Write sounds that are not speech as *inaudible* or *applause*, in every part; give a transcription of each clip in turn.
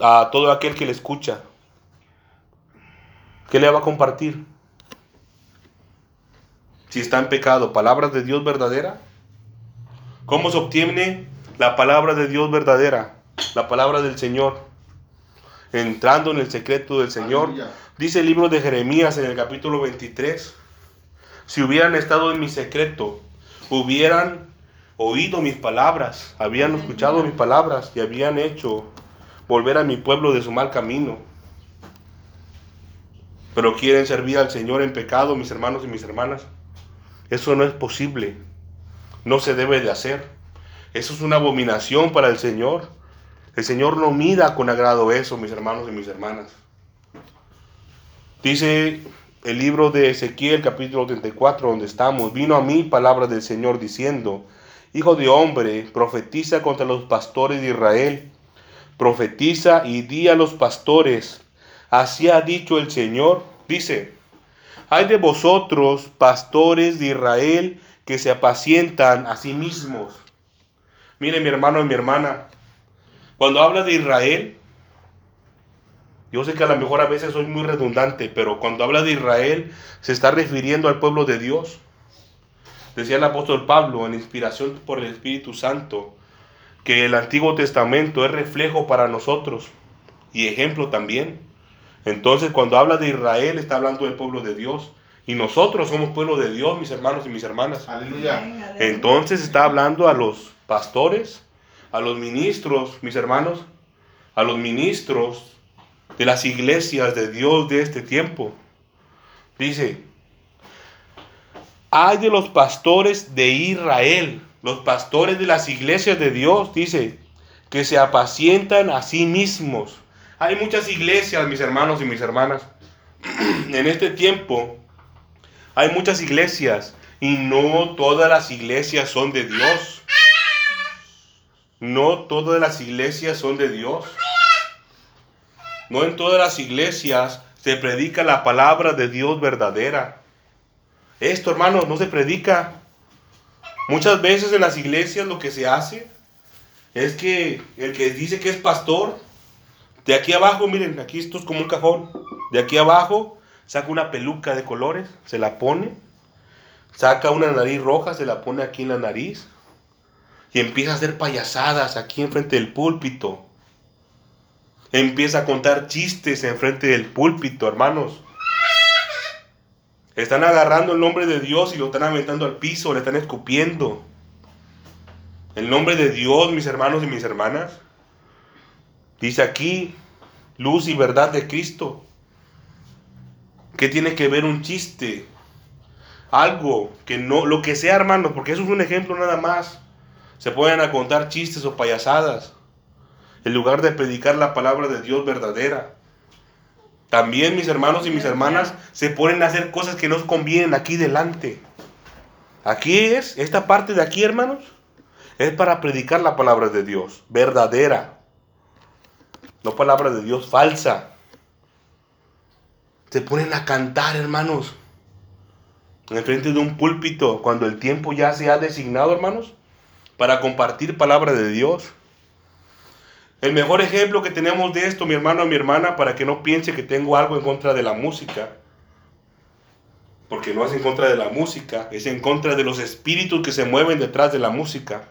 a todo aquel que le escucha? ¿Qué le va a compartir? Si está en pecado, palabras de Dios verdadera. ¿Cómo se obtiene la palabra de Dios verdadera? La palabra del Señor. Entrando en el secreto del Señor. Dice el libro de Jeremías en el capítulo 23. Si hubieran estado en mi secreto, hubieran oído mis palabras, habían escuchado mis palabras y habían hecho volver a mi pueblo de su mal camino. Pero quieren servir al Señor en pecado, mis hermanos y mis hermanas. Eso no es posible. No se debe de hacer. Eso es una abominación para el Señor. El Señor no mira con agrado eso, mis hermanos y mis hermanas. Dice el libro de Ezequiel capítulo 34, donde estamos, vino a mí palabra del Señor diciendo, Hijo de hombre, profetiza contra los pastores de Israel, profetiza y di a los pastores, así ha dicho el Señor, dice, hay de vosotros, pastores de Israel, que se apacientan a sí mismos. Mire mi hermano y mi hermana, cuando habla de Israel, yo sé que a lo mejor a veces soy muy redundante, pero cuando habla de Israel se está refiriendo al pueblo de Dios. Decía el apóstol Pablo en inspiración por el Espíritu Santo que el Antiguo Testamento es reflejo para nosotros y ejemplo también. Entonces cuando habla de Israel está hablando del pueblo de Dios. Y nosotros somos pueblo de Dios, mis hermanos y mis hermanas. Aleluya. Entonces está hablando a los pastores, a los ministros, mis hermanos, a los ministros de las iglesias de Dios de este tiempo. Dice, hay de los pastores de Israel, los pastores de las iglesias de Dios, dice, que se apacientan a sí mismos. Hay muchas iglesias, mis hermanos y mis hermanas. *clears throat* en este tiempo hay muchas iglesias y no todas las iglesias son de Dios. No todas las iglesias son de Dios. No en todas las iglesias se predica la palabra de Dios verdadera. Esto, hermanos, no se predica. Muchas veces en las iglesias lo que se hace es que el que dice que es pastor, de aquí abajo, miren, aquí esto es como un cajón, de aquí abajo saca una peluca de colores, se la pone, saca una nariz roja, se la pone aquí en la nariz y empieza a hacer payasadas aquí enfrente del púlpito empieza a contar chistes en frente del púlpito, hermanos. Están agarrando el nombre de Dios y lo están aventando al piso, le están escupiendo. El nombre de Dios, mis hermanos y mis hermanas. Dice aquí, luz y verdad de Cristo. ¿Qué tiene que ver un chiste? Algo que no, lo que sea, hermanos, porque eso es un ejemplo nada más. Se pueden a contar chistes o payasadas en lugar de predicar la palabra de Dios verdadera. También mis hermanos y mis hermanas se ponen a hacer cosas que nos convienen aquí delante. Aquí es, esta parte de aquí, hermanos, es para predicar la palabra de Dios, verdadera. No palabra de Dios falsa. Se ponen a cantar, hermanos, en frente de un púlpito, cuando el tiempo ya se ha designado, hermanos, para compartir palabra de Dios. El mejor ejemplo que tenemos de esto, mi hermano o mi hermana, para que no piense que tengo algo en contra de la música, porque no es en contra de la música, es en contra de los espíritus que se mueven detrás de la música.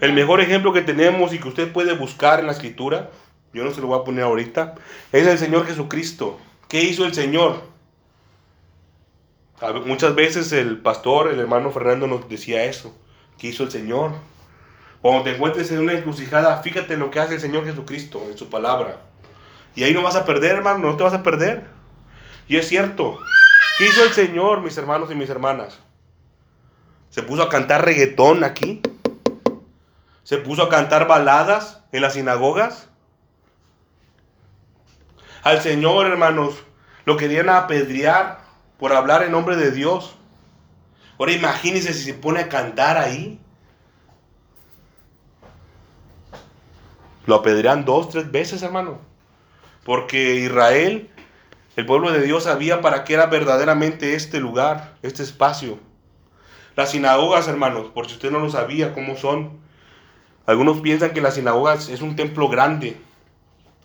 El mejor ejemplo que tenemos y que usted puede buscar en la escritura, yo no se lo voy a poner ahorita, es el Señor Jesucristo. ¿Qué hizo el Señor? Muchas veces el pastor, el hermano Fernando nos decía eso. ¿Qué hizo el Señor? Cuando te encuentres en una encrucijada, fíjate lo que hace el Señor Jesucristo, en su palabra. Y ahí no vas a perder, hermano, no te vas a perder. Y es cierto. ¿Qué hizo el Señor, mis hermanos y mis hermanas? Se puso a cantar reggaetón aquí. Se puso a cantar baladas en las sinagogas. Al Señor, hermanos, lo querían apedrear por hablar en nombre de Dios. Ahora imagínense si se pone a cantar ahí. Lo apedrean dos, tres veces, hermano. Porque Israel, el pueblo de Dios, sabía para qué era verdaderamente este lugar, este espacio. Las sinagogas, hermanos, por si usted no lo sabía cómo son. Algunos piensan que las sinagogas es un templo grande.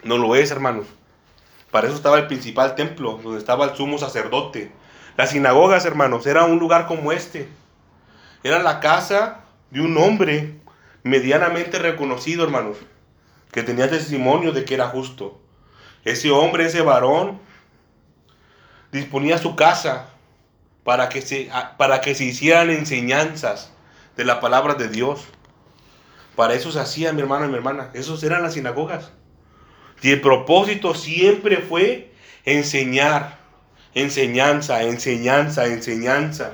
No lo es, hermanos. Para eso estaba el principal templo, donde estaba el sumo sacerdote. Las sinagogas, hermanos, era un lugar como este. Era la casa de un hombre medianamente reconocido, hermanos, que tenía testimonio de que era justo. Ese hombre, ese varón, disponía su casa para que se, para que se hicieran enseñanzas de la palabra de Dios. Para eso se hacía, mi hermano y mi hermana. Esos eran las sinagogas. Y el propósito siempre fue enseñar, enseñanza, enseñanza, enseñanza.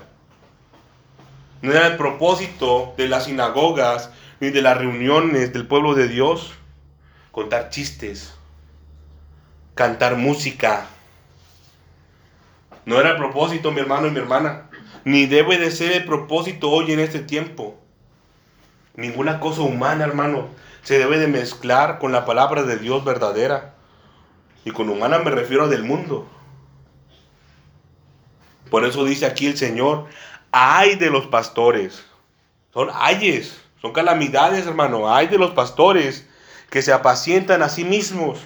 No era el propósito de las sinagogas ni de las reuniones del pueblo de Dios contar chistes, cantar música. No era el propósito, mi hermano y mi hermana. Ni debe de ser el propósito hoy en este tiempo. Ninguna cosa humana, hermano, se debe de mezclar con la palabra de Dios verdadera. Y con humana me refiero del mundo. Por eso dice aquí el Señor, ay de los pastores. Son ayes, son calamidades, hermano. Ay de los pastores que se apacientan a sí mismos.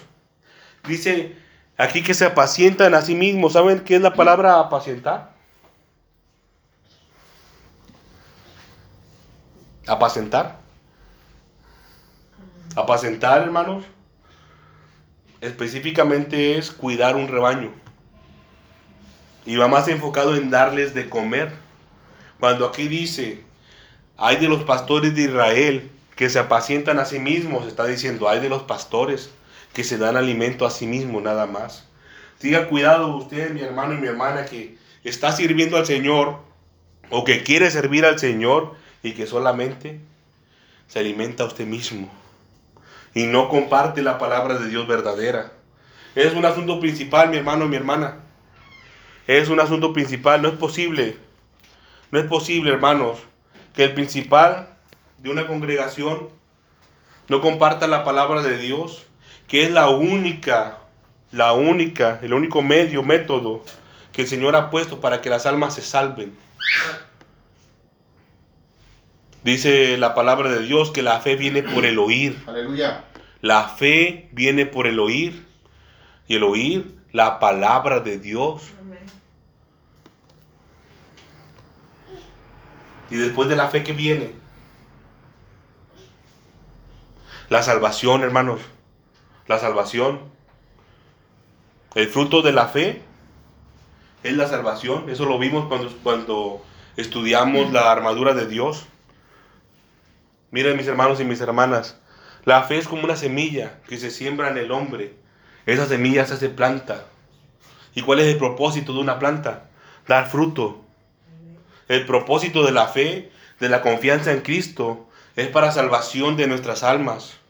Dice aquí que se apacientan a sí mismos. ¿Saben qué es la palabra apacientar? Apacentar. Apacentar, hermanos, específicamente es cuidar un rebaño. Y va más enfocado en darles de comer. Cuando aquí dice, hay de los pastores de Israel que se apacientan a sí mismos, está diciendo, hay de los pastores que se dan alimento a sí mismos nada más. Tenga cuidado usted, mi hermano y mi hermana, que está sirviendo al Señor o que quiere servir al Señor y que solamente se alimenta a usted mismo y no comparte la palabra de Dios verdadera. Es un asunto principal, mi hermano, mi hermana. Es un asunto principal. No es posible, no es posible, hermanos, que el principal de una congregación no comparta la palabra de Dios, que es la única, la única, el único medio, método que el Señor ha puesto para que las almas se salven. Dice la palabra de Dios que la fe viene por el oír. Aleluya. La fe viene por el oír. Y el oír la palabra de Dios. Y después de la fe que viene. La salvación, hermanos. La salvación. El fruto de la fe es la salvación. Eso lo vimos cuando, cuando estudiamos la armadura de Dios. Miren mis hermanos y mis hermanas, la fe es como una semilla que se siembra en el hombre. Esa semilla se hace planta. ¿Y cuál es el propósito de una planta? Dar fruto. El propósito de la fe, de la confianza en Cristo, es para salvación de nuestras almas,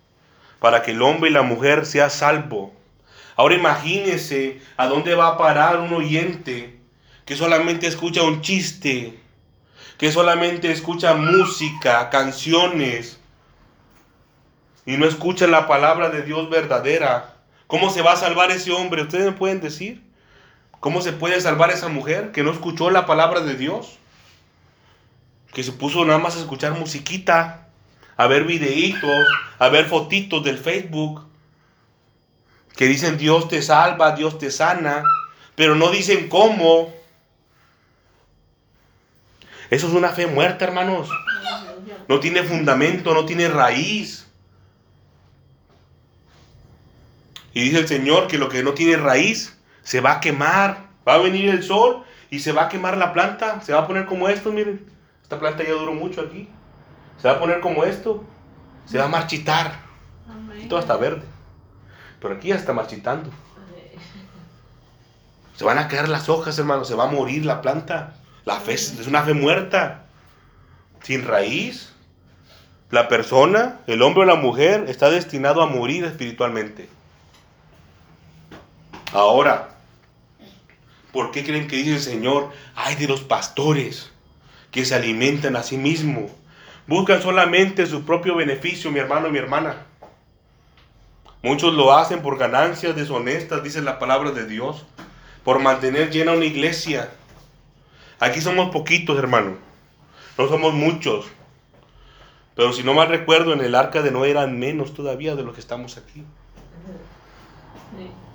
para que el hombre y la mujer sea salvo. Ahora imagínese a dónde va a parar un oyente que solamente escucha un chiste, que solamente escucha música, canciones, y no escucha la palabra de Dios verdadera. ¿Cómo se va a salvar ese hombre? ¿Ustedes me pueden decir? ¿Cómo se puede salvar esa mujer que no escuchó la palabra de Dios? Que se puso nada más a escuchar musiquita, a ver videitos, a ver fotitos del Facebook, que dicen Dios te salva, Dios te sana, pero no dicen cómo. Eso es una fe muerta, hermanos. No tiene fundamento, no tiene raíz. Y dice el Señor que lo que no tiene raíz se va a quemar. Va a venir el sol y se va a quemar la planta. Se va a poner como esto, miren. Esta planta ya duró mucho aquí. Se va a poner como esto. Se va a marchitar. Y todo está verde. Pero aquí ya está marchitando. Se van a caer las hojas, hermanos. Se va a morir la planta. La fe es una fe muerta, sin raíz. La persona, el hombre o la mujer, está destinado a morir espiritualmente. Ahora, ¿por qué creen que dice el Señor, ay de los pastores que se alimentan a sí mismos? Buscan solamente su propio beneficio, mi hermano y mi hermana. Muchos lo hacen por ganancias deshonestas, dice la palabra de Dios, por mantener llena una iglesia Aquí somos poquitos, hermano. No somos muchos. Pero si no mal recuerdo, en el arca de Noé eran menos todavía de los que estamos aquí.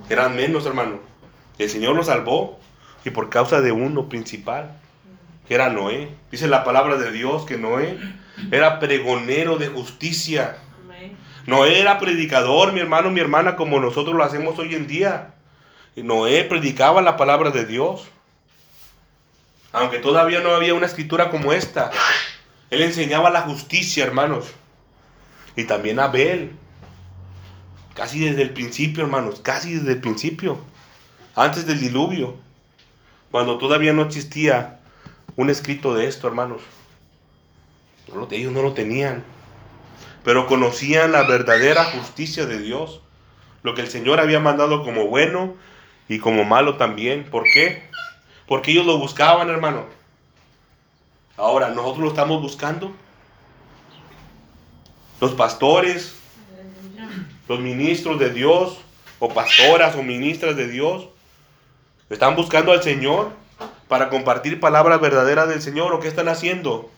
Eran menos, hermano. El Señor los salvó y por causa de uno principal, que era Noé. Dice la palabra de Dios que Noé era pregonero de justicia. Noé era predicador, mi hermano, mi hermana, como nosotros lo hacemos hoy en día. Noé predicaba la palabra de Dios. Aunque todavía no había una escritura como esta. Él enseñaba la justicia, hermanos. Y también Abel. Casi desde el principio, hermanos. Casi desde el principio. Antes del diluvio. Cuando todavía no existía un escrito de esto, hermanos. Ellos no lo tenían. Pero conocían la verdadera justicia de Dios. Lo que el Señor había mandado como bueno y como malo también. ¿Por qué? Porque ellos lo buscaban, hermano. Ahora, nosotros lo estamos buscando. Los pastores, los ministros de Dios, o pastoras o ministras de Dios, están buscando al Señor para compartir palabras verdaderas del Señor. ¿O qué están haciendo?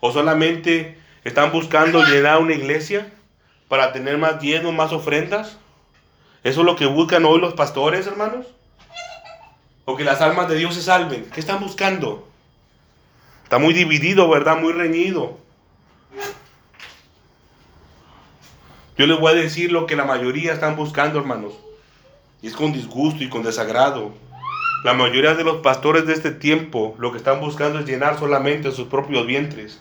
¿O solamente están buscando llenar una iglesia para tener más diezmos, más ofrendas? ¿Eso es lo que buscan hoy los pastores, hermanos? ¿O que las almas de Dios se salven? ¿Qué están buscando? Está muy dividido, ¿verdad? Muy reñido. Yo les voy a decir lo que la mayoría están buscando, hermanos. Y es con disgusto y con desagrado. La mayoría de los pastores de este tiempo lo que están buscando es llenar solamente sus propios vientres.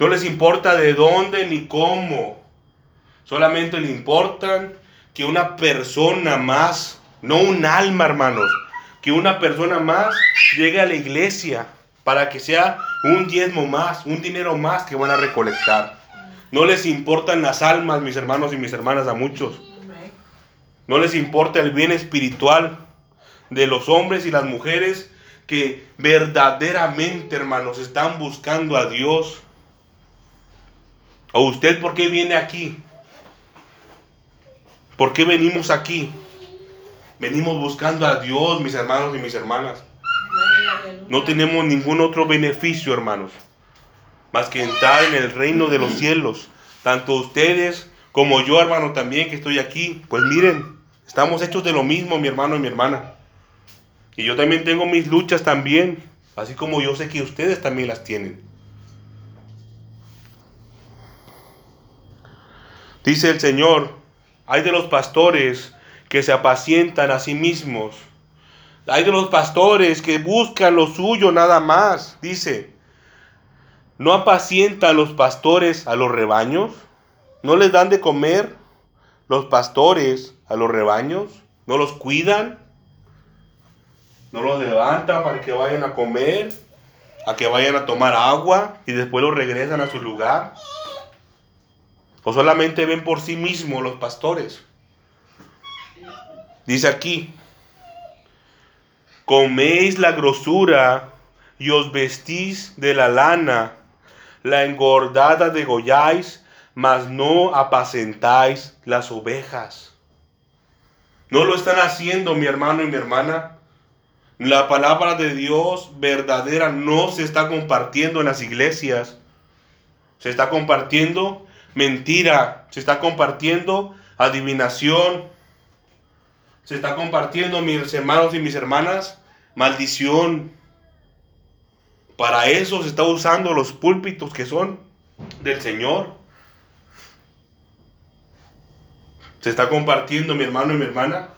No les importa de dónde ni cómo. Solamente le importan que una persona más, no un alma, hermanos, que una persona más llegue a la iglesia para que sea un diezmo más, un dinero más que van a recolectar. No les importan las almas, mis hermanos y mis hermanas, a muchos. No les importa el bien espiritual de los hombres y las mujeres que verdaderamente, hermanos, están buscando a Dios. ¿O usted por qué viene aquí? ¿Por qué venimos aquí? Venimos buscando a Dios, mis hermanos y mis hermanas. No tenemos ningún otro beneficio, hermanos, más que entrar en el reino de los cielos. Tanto ustedes como yo, hermano, también que estoy aquí. Pues miren, estamos hechos de lo mismo, mi hermano y mi hermana. Y yo también tengo mis luchas también, así como yo sé que ustedes también las tienen. Dice el Señor, hay de los pastores que se apacientan a sí mismos hay de los pastores que buscan lo suyo nada más. Dice, ¿no apacientan los pastores a los rebaños? ¿No les dan de comer los pastores a los rebaños? ¿No los cuidan? ¿No los levantan para que vayan a comer? ¿A que vayan a tomar agua y después los regresan a su lugar? ¿O solamente ven por sí mismos los pastores? Dice aquí, coméis la grosura y os vestís de la lana, la engordada degolláis, mas no apacentáis las ovejas. No lo están haciendo, mi hermano y mi hermana. La palabra de Dios verdadera no se está compartiendo en las iglesias. Se está compartiendo mentira, se está compartiendo adivinación, se está compartiendo, mis hermanos y mis hermanas, maldición. Para eso se está usando los púlpitos que son del Señor. Se está compartiendo, mi hermano y mi hermana,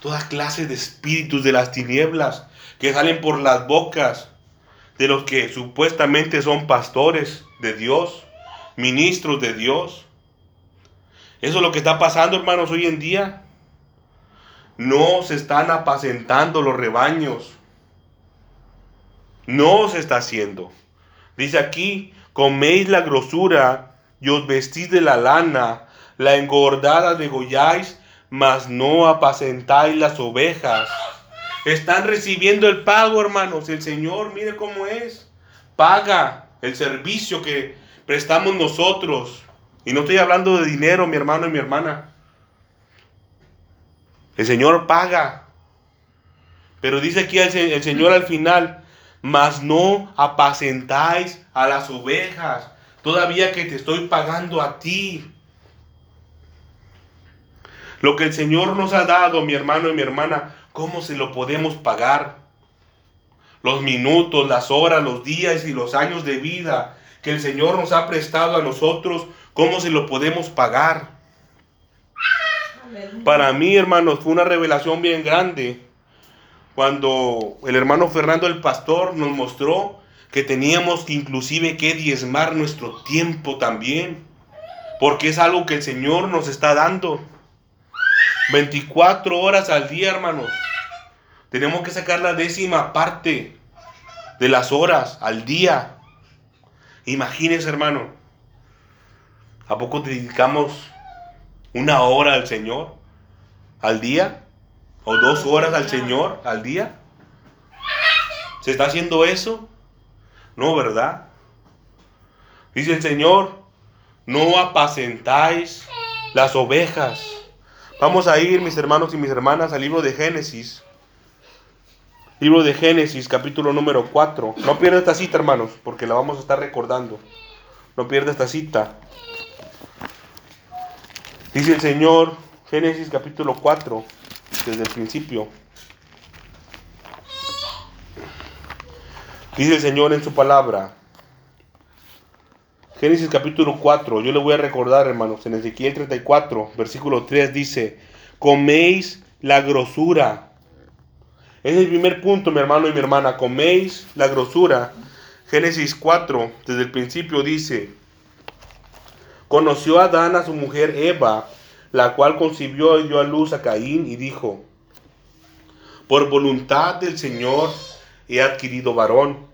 toda clase de espíritus de las tinieblas que salen por las bocas de los que supuestamente son pastores de Dios, ministros de Dios. Eso es lo que está pasando, hermanos, hoy en día. No se están apacentando los rebaños. No se está haciendo. Dice aquí, coméis la grosura y os vestís de la lana, la engordada degolláis, mas no apacentáis las ovejas. Están recibiendo el pago, hermanos. El Señor, mire cómo es. Paga el servicio que prestamos nosotros. Y no estoy hablando de dinero, mi hermano y mi hermana. El Señor paga. Pero dice aquí el, Señor al final, mas no apacentáis a las ovejas, todavía que te estoy pagando a ti. Lo que el Señor nos ha dado, mi hermano y mi hermana, ¿cómo se lo podemos pagar? Los minutos, las horas, los días y los años de vida que el Señor nos ha prestado a nosotros, ¿cómo se lo podemos pagar? Para mí, hermanos, fue una revelación bien grande cuando el hermano Fernando el pastor nos mostró que teníamos que inclusive que diezmar nuestro tiempo también, porque es algo que el Señor nos está dando. 24 horas al día, hermanos. Tenemos que sacar la décima parte de las horas al día. Imagínense, hermano. ¿A poco dedicamos una hora al Señor al día? ¿O dos horas al Señor al día? ¿Se está haciendo eso? No, ¿verdad? Dice el Señor, no apacentáis las ovejas. Vamos a ir, mis hermanos y mis hermanas, al libro de Génesis. Libro de Génesis, capítulo número 4. No pierda esta cita, hermanos, porque la vamos a estar recordando. No pierda esta cita. Dice el Señor, Génesis capítulo 4, desde el principio. Dice el Señor en su palabra. Génesis capítulo 4, yo le voy a recordar, hermanos, en Ezequiel 34, versículo 3 dice, coméis la grosura. Es el primer punto, mi hermano y mi hermana, coméis la grosura. Génesis 4, desde el principio dice, conoció Adán a su mujer Eva, la cual concibió y dio a luz a Caín y dijo, por voluntad del Señor he adquirido varón.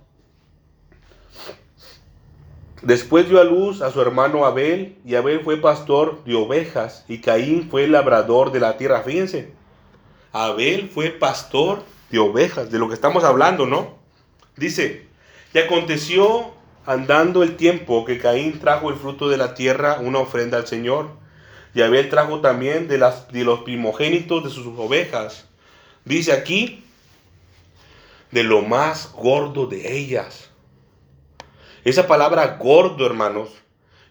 Después dio a luz a su hermano Abel, y Abel fue pastor de ovejas, y Caín fue labrador de la tierra. Fíjense, Abel fue pastor de ovejas, de lo que estamos hablando, ¿no? Dice, y aconteció andando el tiempo que Caín trajo el fruto de la tierra, una ofrenda al Señor, y Abel trajo también de, las, de los primogénitos de sus ovejas. Dice aquí, de lo más gordo de ellas. Esa palabra gordo, hermanos,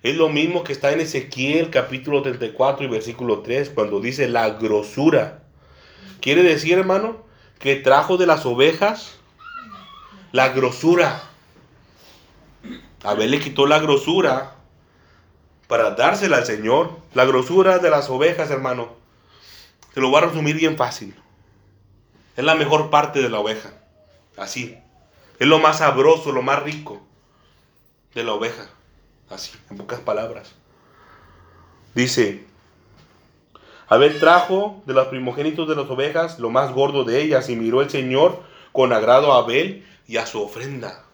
es lo mismo que está en Ezequiel capítulo 34 y versículo 3, cuando dice la grosura. Quiere decir, hermano, que trajo de las ovejas la grosura. Abel le quitó la grosura para dársela al Señor. La grosura de las ovejas, hermano. Se lo voy a resumir bien fácil. Es la mejor parte de la oveja. Así. Es lo más sabroso, lo más rico de la oveja. Así, en pocas palabras. Dice, Abel trajo de los primogénitos de las ovejas lo más gordo de ellas y miró el Señor con agrado a Abel y a su ofrenda.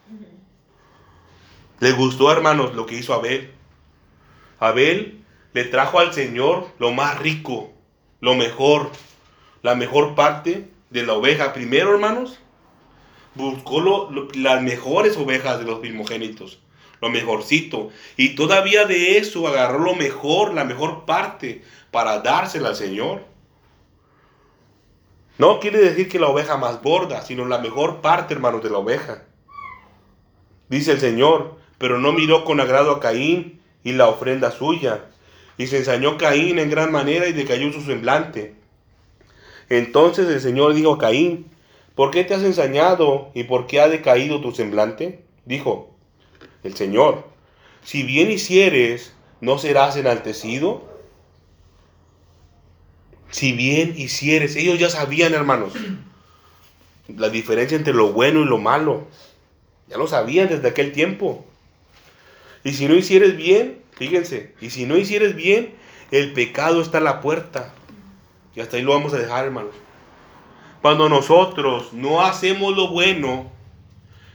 Le gustó, hermanos, lo que hizo Abel. Abel le trajo al Señor lo más rico, lo mejor, la mejor parte de la oveja. Primero, hermanos, buscó las mejores ovejas de los primogénitos lo mejorcito. Y todavía de eso agarró lo mejor, la mejor parte, para dársela al Señor. No quiere decir que la oveja más gorda, sino la mejor parte, hermanos, de la oveja. Dice el Señor, pero no miró con agrado a Caín y la ofrenda suya. Y se ensañó Caín en gran manera y decayó su semblante. Entonces el Señor dijo a Caín, ¿por qué te has ensañado y por qué ha decaído tu semblante? Dijo, el Señor. Si bien hicieres, ¿no serás enaltecido? Si bien hicieres, ellos ya sabían, hermanos, la diferencia entre lo bueno y lo malo. Ya lo sabían desde aquel tiempo. Y si no hicieres bien, fíjense, y si no hicieres bien, el pecado está a la puerta. Y hasta ahí lo vamos a dejar, hermanos. Cuando nosotros no hacemos lo bueno,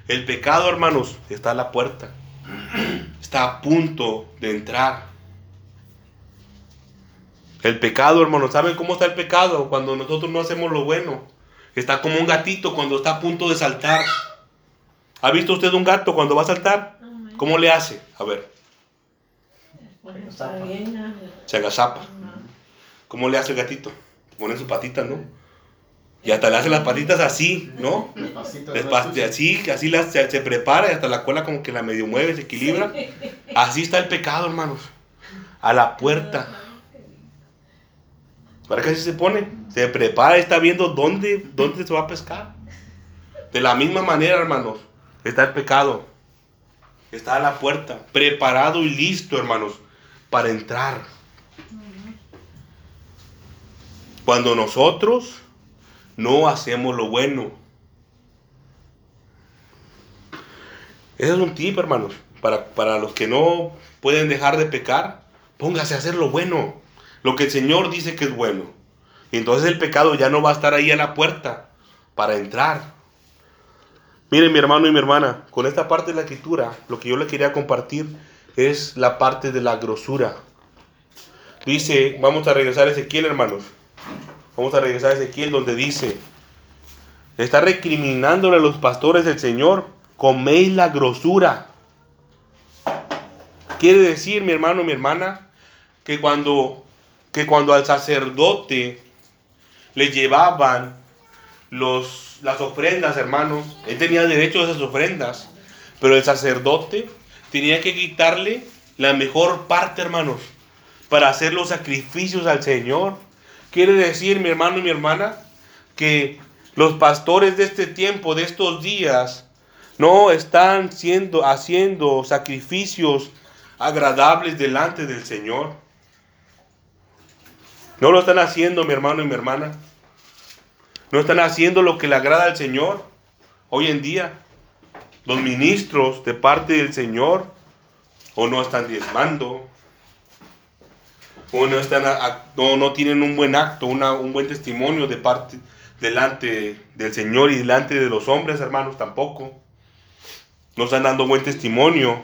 el pecado, hermanos, está a la puerta está a punto de entrar. El pecado, hermano, ¿saben cómo está el pecado? Cuando nosotros no hacemos lo bueno. Está como un gatito cuando está a punto de saltar. ¿Ha visto usted un gato cuando va a saltar? ¿Cómo le hace? A ver. Se agazapa. ¿Cómo le hace el gatito? Pone su patita, ¿no? Y hasta le hace las patitas así, ¿no? Despacito, así, así se, prepara y hasta la cola como que la medio mueve, se equilibra. Así está el pecado, hermanos. A la puerta. ¿Para qué se pone? Se prepara, está viendo dónde, dónde se va a pescar. De la misma manera, hermanos, está el pecado. Está a la puerta, preparado y listo, hermanos, para entrar. Cuando nosotros no hacemos lo bueno. Ese es un tip, hermanos. Para, para los que no pueden dejar de pecar, póngase a hacer lo bueno. Lo que el Señor dice que es bueno. Y entonces el pecado ya no va a estar ahí a la puerta para entrar. Miren mi hermano y mi hermana, con esta parte de la escritura, lo que yo le quería compartir es la parte de la grosura. Dice, vamos a regresar a Ezequiel, hermanos. Vamos a regresar a Ezequiel donde dice, está recriminándole a los pastores del Señor, coméis la grosura. Quiere decir, mi hermano, mi hermana, que cuando, que cuando al sacerdote le llevaban los, las ofrendas, hermanos, él tenía derecho a esas ofrendas, pero el sacerdote tenía que quitarle la mejor parte, hermanos, para hacer los sacrificios al Señor. Quiere decir, mi hermano y mi hermana, que los pastores de este tiempo, de estos días, no están siendo, haciendo sacrificios agradables delante del Señor. No lo están haciendo, mi hermano y mi hermana. No están haciendo lo que le agrada al Señor. Hoy en día, los ministros de parte del Señor o no están diezmando, o no, están no, tienen un buen acto, un buen testimonio de parte delante del Señor y delante de los hombres, hermanos, tampoco. No están dando buen testimonio.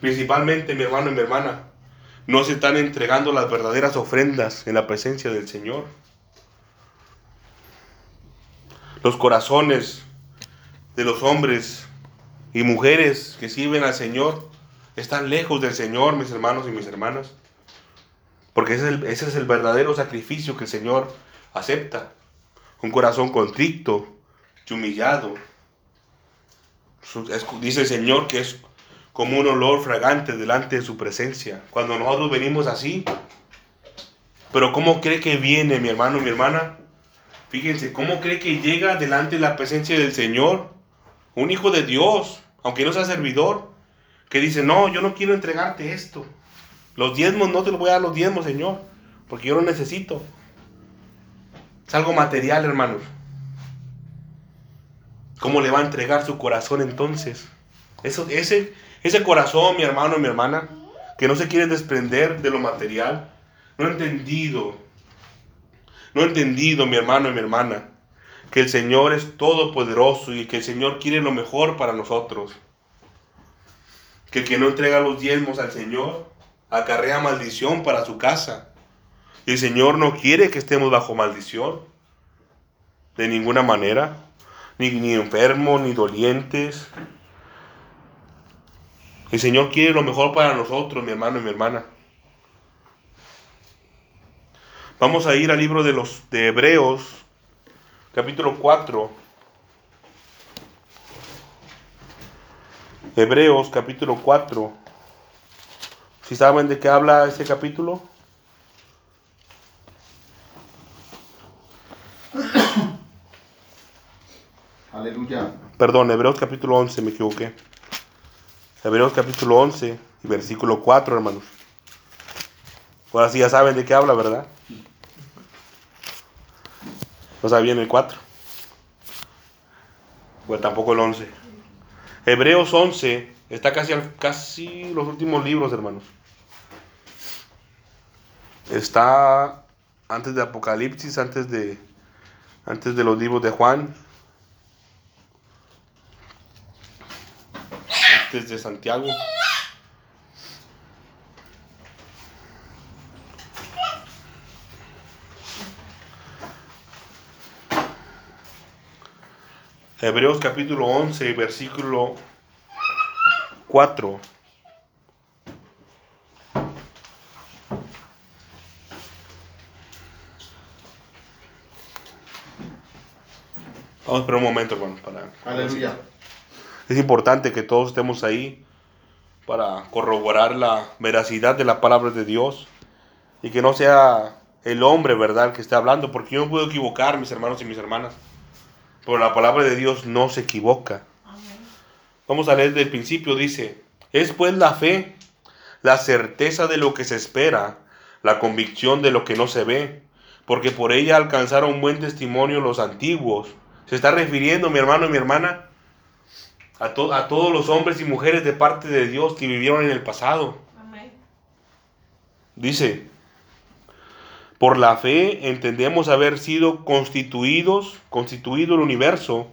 Principalmente, mi hermano y mi hermana, no se están entregando las verdaderas ofrendas en la presencia del Señor. Los corazones de los hombres y mujeres que sirven al Señor están lejos del Señor, mis hermanos y mis hermanas. Porque ese es, el, verdadero sacrificio que el Señor acepta. Un corazón contrito y humillado. Dice el Señor que es como un olor fragante delante de su presencia. Cuando nosotros venimos así. Pero ¿cómo cree que viene mi hermano mi hermana? Fíjense, ¿cómo cree que llega delante de la presencia del Señor? Un hijo de Dios, aunque no sea servidor, que dice, no, yo no quiero entregarte esto. Los diezmos, no te los voy a dar los diezmos, Señor, porque yo lo necesito. Es algo material, hermanos. ¿Cómo le va a entregar su corazón entonces? Eso, ese, ese corazón, mi hermano y mi hermana, que no se quiere desprender de lo material, no ha entendido, no ha entendido, mi hermano y mi hermana, que el Señor es todopoderoso y que el Señor quiere lo mejor para nosotros que el que no entrega los diezmos al Señor acarrea maldición para su casa. Y el Señor no quiere que estemos bajo maldición. De ninguna manera. Ni, ni enfermos, ni dolientes. El Señor quiere lo mejor para nosotros, mi hermano y mi hermana. Vamos a ir al libro de los de Hebreos, capítulo 4. Hebreos capítulo 4. ¿Si saben de qué habla ese capítulo? *coughs* Aleluya. Perdón, Hebreos capítulo 11, me equivoqué. Hebreos capítulo 11 y versículo 4, hermanos. Ahora sí ya saben de qué habla, ¿verdad? No sabían el 4. Pues tampoco el 11. Hebreos 11 está casi, casi los últimos libros, hermanos. Está antes de Apocalipsis, antes de, antes de los libros de Juan, antes de Santiago. Hebreos capítulo 11, versículo 4. Vamos esperar un momento, hermano. Para... Aleluya. Es importante que todos estemos ahí para corroborar la veracidad de la palabra de Dios. y que no sea el hombre, ¿verdad?, el que esté hablando, porque yo no puedo equivocar, mis hermanos y mis hermanas. Pero la palabra de Dios no se equivoca. Vamos a leer del principio, dice, es pues la fe, la certeza de lo que se espera, la convicción de lo que no se ve, porque por ella alcanzaron buen testimonio los antiguos. Se está refiriendo, mi hermano y mi hermana, a, a todos los hombres y mujeres de parte de Dios que vivieron en el pasado. Dice, por la fe entendemos haber sido constituidos, constituido el universo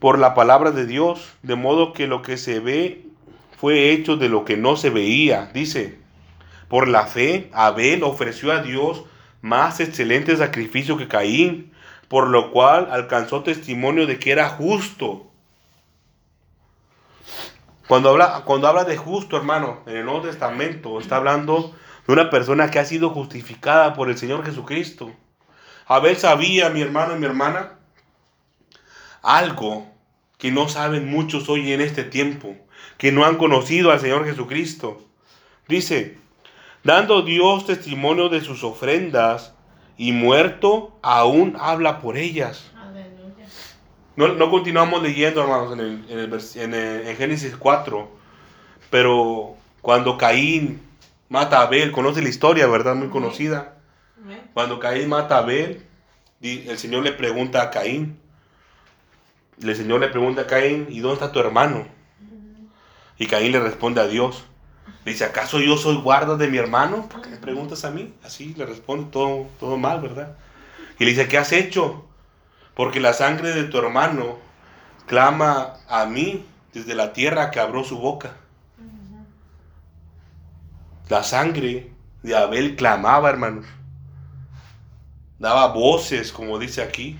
por la palabra de Dios, de modo que lo que se ve fue hecho de lo que no se veía. Dice, por la fe Abel ofreció a Dios más excelente sacrificio que Caín, por lo cual alcanzó testimonio de que era justo. Cuando habla, cuando habla de justo, hermano, en el Nuevo Testamento, está hablando de una persona que ha sido justificada por el Señor Jesucristo. Abel sabía, mi hermano y mi hermana, algo que no saben muchos hoy en este tiempo, que no han conocido al Señor Jesucristo. Dice, dando Dios testimonio de sus ofrendas y muerto, aún habla por ellas. No, continuamos leyendo, hermanos, en, en, Génesis 4, pero cuando Caín mata a Abel, conoce la historia, ¿verdad? Muy conocida. Cuando Caín mata a Abel, el Señor le pregunta a Caín, el Señor le pregunta a Caín, ¿y dónde está tu hermano? Y Caín le responde a Dios. dice, ¿acaso yo soy guarda de mi hermano? ¿Por qué me preguntas a mí? Así le responde todo, todo mal, ¿verdad? Y le dice, ¿qué has hecho? Porque la sangre de tu hermano clama a mí desde la tierra que abrió su boca. La sangre de Abel clamaba, hermanos. Daba voces, como dice aquí.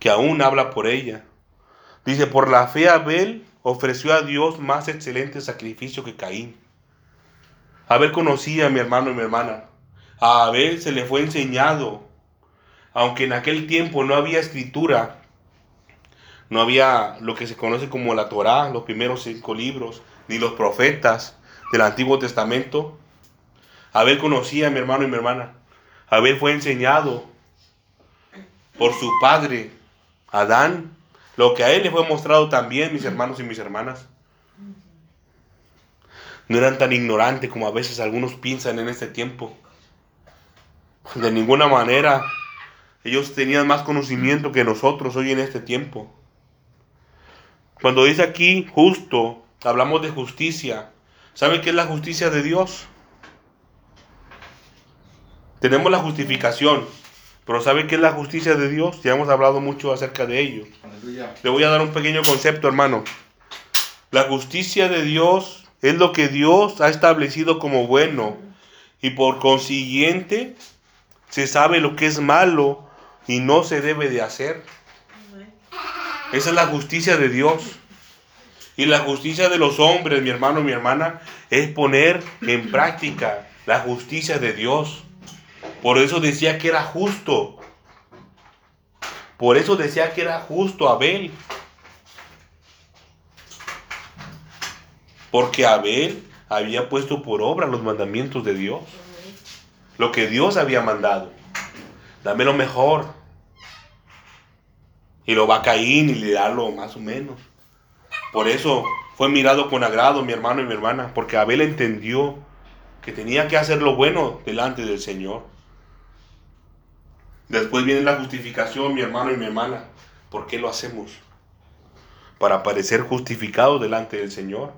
que aún habla por ella. Dice, por la fe Abel ofreció a Dios más excelente sacrificio que Caín. Abel conocía a mi hermano y mi hermana. A Abel se le fue enseñado, aunque en aquel tiempo no había escritura, no había lo que se conoce como la Torá, los primeros cinco libros, ni los profetas del Antiguo Testamento. Abel conocía a mi hermano y mi hermana. Abel fue enseñado por su padre Adán, lo que a él le fue mostrado también, mis hermanos y mis hermanas. No eran tan ignorantes como a veces algunos piensan en este tiempo. De ninguna manera. Ellos tenían más conocimiento que nosotros hoy en este tiempo. Cuando dice aquí justo, hablamos de justicia. ¿Sabe qué es la justicia de Dios? Tenemos la justificación. Pero ¿sabe qué es la justicia de Dios? Ya hemos hablado mucho acerca de ello. Le voy a dar un pequeño concepto, hermano. La justicia de Dios es lo que Dios ha establecido como bueno y por consiguiente se sabe lo que es malo y no se debe de hacer. Esa es la justicia de Dios. Y la justicia de los hombres, mi hermano mi hermana, es poner en práctica la justicia de Dios. Por eso decía que era justo. Por eso decía que era justo Abel. Porque Abel había puesto por obra los mandamientos de Dios. Lo que Dios había mandado. Dame lo mejor. Y lo va a Caín y le da lo más o menos. Por eso fue mirado con agrado mi hermano y mi hermana. Porque Abel entendió que tenía que hacer lo bueno delante del Señor. Después viene la justificación, mi hermano y mi hermana. ¿Por qué lo hacemos? Para parecer justificados delante del Señor.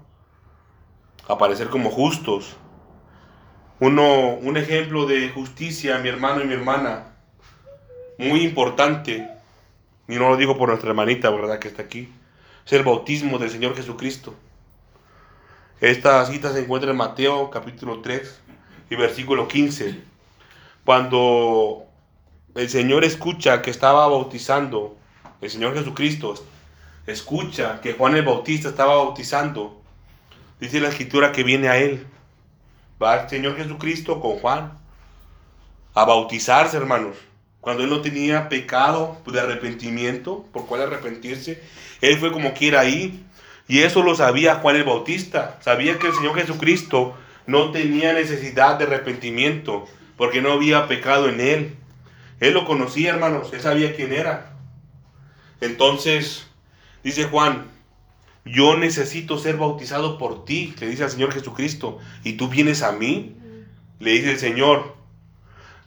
Aparecer como justos. Uno, un ejemplo de justicia, mi hermano y mi hermana. Muy importante. Y no lo digo por nuestra hermanita, ¿verdad? Que está aquí. Es el bautismo del Señor Jesucristo. Esta cita se encuentra en Mateo capítulo 3 y versículo 15. Cuando el Señor escucha que estaba bautizando, el Señor Jesucristo escucha que Juan el Bautista estaba bautizando, dice la escritura que viene a él. Va el Señor Jesucristo con Juan a bautizarse, hermanos. Cuando él no tenía pecado de arrepentimiento, por cuál arrepentirse, él fue como quiera ahí. Y eso lo sabía Juan el Bautista. Sabía que el Señor Jesucristo no tenía necesidad de arrepentimiento porque no había pecado en él. Él lo conocía, hermanos. Él sabía quién era. Entonces, dice Juan, yo necesito ser bautizado por ti, le dice al Señor Jesucristo, y tú vienes a mí. Le dice el Señor,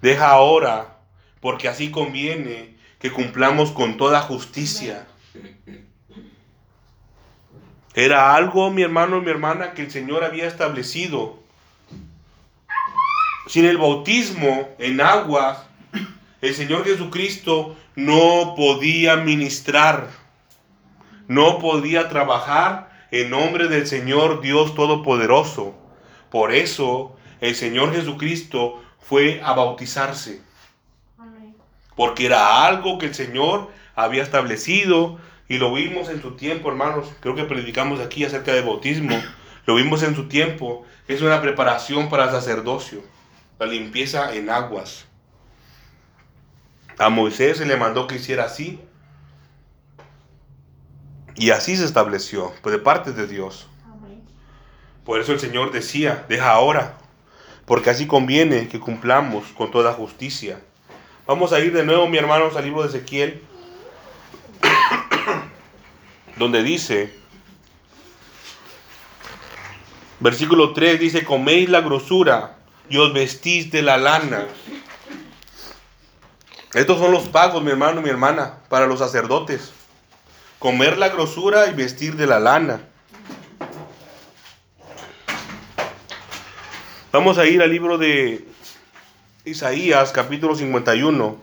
deja ahora, porque así conviene que cumplamos con toda justicia. Era algo, mi hermano y mi hermana, que el Señor había establecido. Sin el bautismo en agua, el Señor Jesucristo no podía ministrar, no podía trabajar en nombre del Señor Dios Todopoderoso. Por eso el Señor Jesucristo fue a bautizarse. Porque era algo que el Señor había establecido y lo vimos en su tiempo, hermanos. Creo que predicamos aquí acerca del bautismo. Lo vimos en su tiempo. Es una preparación para el sacerdocio, la limpieza en aguas. A Moisés se le mandó que hiciera así. Y así se estableció, pues de parte de Dios. Por eso el Señor decía, deja ahora, porque así conviene que cumplamos con toda justicia. Vamos a ir de nuevo, mi hermanos, al libro de Ezequiel, *coughs* donde dice, versículo 3 dice, coméis la grosura y os vestís de la lana. Estos son los pagos, mi hermano, mi hermana, para los sacerdotes. Comer la grosura y vestir de la lana. Vamos a ir al libro de Isaías, capítulo 51.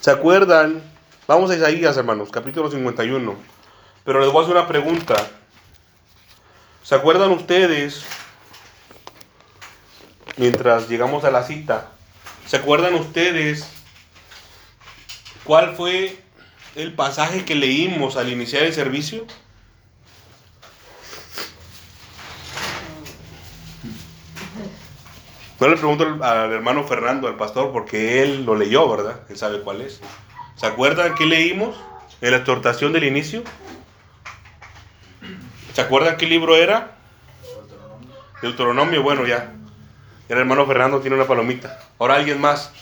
¿Se acuerdan? Vamos a Isaías, hermanos, capítulo 51. Pero les voy a hacer una pregunta. ¿Se acuerdan ustedes, mientras llegamos a la cita, ¿se acuerdan ustedes cuál fue el pasaje que leímos al iniciar el servicio? No le pregunto al, hermano Fernando, al pastor, porque él lo leyó, ¿verdad? Él sabe cuál es. ¿Se acuerdan qué leímos en la exhortación del inicio? ¿Se acuerdan qué libro era? Deuteronomio, bueno, ya. El hermano Fernando tiene una palomita. Ahora alguien más.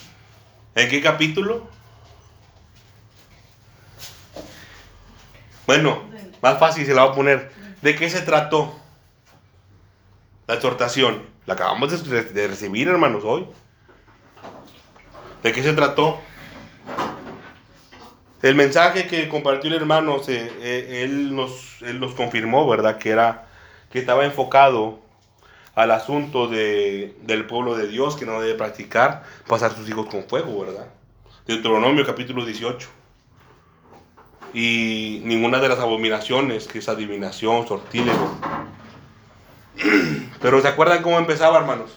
¿En qué capítulo? Bueno, más fácil se la va a poner. ¿De qué se trató la exhortación? La acabamos de, recibir, hermanos, hoy. ¿De qué se trató? El mensaje que compartió el hermano, eh, él, nos, él nos confirmó, ¿verdad? Que, era, que estaba enfocado al asunto de, del pueblo de Dios que no debe practicar pasar sus hijos con fuego, ¿verdad? Deuteronomio capítulo 18. Y ninguna de las abominaciones, que es adivinación, sortílego. *clears throat* Pero ¿se acuerdan cómo empezaba, hermanos?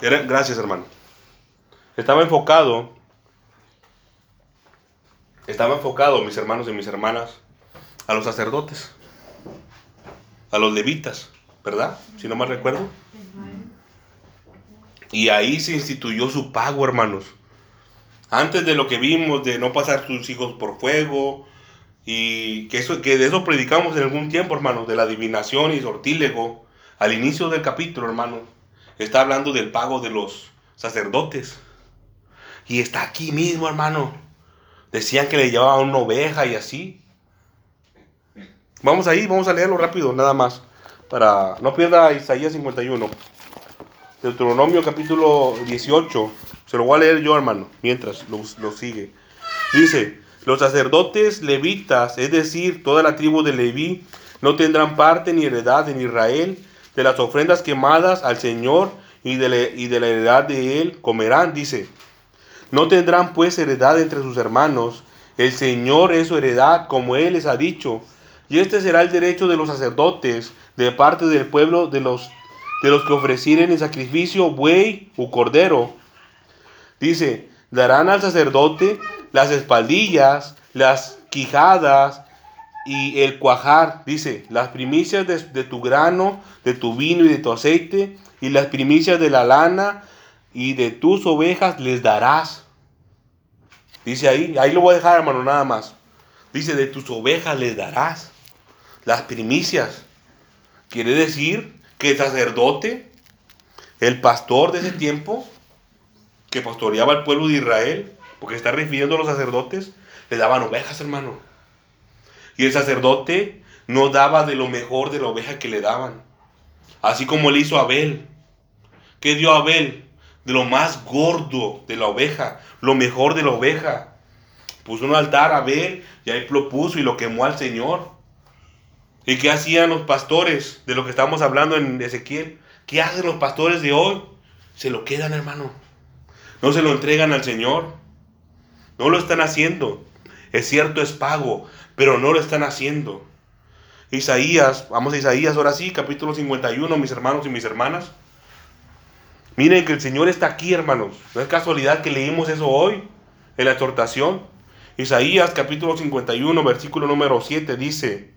Era, gracias, hermano. Estaba enfocado, estaba enfocado, mis hermanos y mis hermanas, a los sacerdotes, a los levitas, ¿verdad? Si no mal recuerdo. Y ahí se instituyó su pago, hermanos. Antes de lo que vimos, de no pasar sus hijos por fuego, y que, eso, que de eso predicamos en algún tiempo, hermanos, de la adivinación y sortílego. Al inicio del capítulo, hermano, está hablando del pago de los sacerdotes. Y está aquí mismo, hermano. Decían que le llevaban una oveja y así. Vamos ahí, vamos a leerlo rápido, nada más. Para no pierda Isaías 51. Deuteronomio capítulo 18. Se lo voy a leer yo, hermano, mientras lo, lo sigue. Dice, los sacerdotes levitas, es decir, toda la tribu de Leví, no tendrán parte ni heredad en Israel. De las ofrendas quemadas al Señor y de, la, y de la heredad de él comerán, dice. No tendrán pues heredad entre sus hermanos. El Señor es su heredad, como él les ha dicho. Y este será el derecho de los sacerdotes de parte del pueblo de los, de los que ofrecieren el sacrificio buey o cordero. Dice, darán al sacerdote las espaldillas, las quijadas y el cuajar. Dice, las primicias de, tu grano, de tu vino y de tu aceite, y las primicias de la lana y de tus ovejas les darás. Dice ahí, ahí lo voy a dejar, hermano, nada más. Dice, de tus ovejas les darás las primicias. Quiere decir que el sacerdote, el pastor de ese tiempo, que pastoreaba al pueblo de Israel, porque está refiriendo a los sacerdotes, le daban ovejas, hermano. Y el sacerdote no daba de lo mejor de la oveja que le daban. Así como le hizo Abel. ¿Qué dio Abel? De lo más gordo de la oveja, lo mejor de la oveja. Puso un altar a Abel y ahí lo puso y lo quemó al Señor. ¿Y qué hacían los pastores de lo que estamos hablando en Ezequiel? ¿Qué hacen los pastores de hoy? Se lo quedan, hermano. No se lo entregan al Señor. No lo están haciendo. Es cierto, es pago, pero no lo están haciendo. Isaías, vamos a Isaías ahora sí, capítulo 51, mis hermanos y mis hermanas. Miren que el Señor está aquí, hermanos. No es casualidad que leímos eso hoy en la exhortación. Isaías capítulo 51, versículo número 7 dice,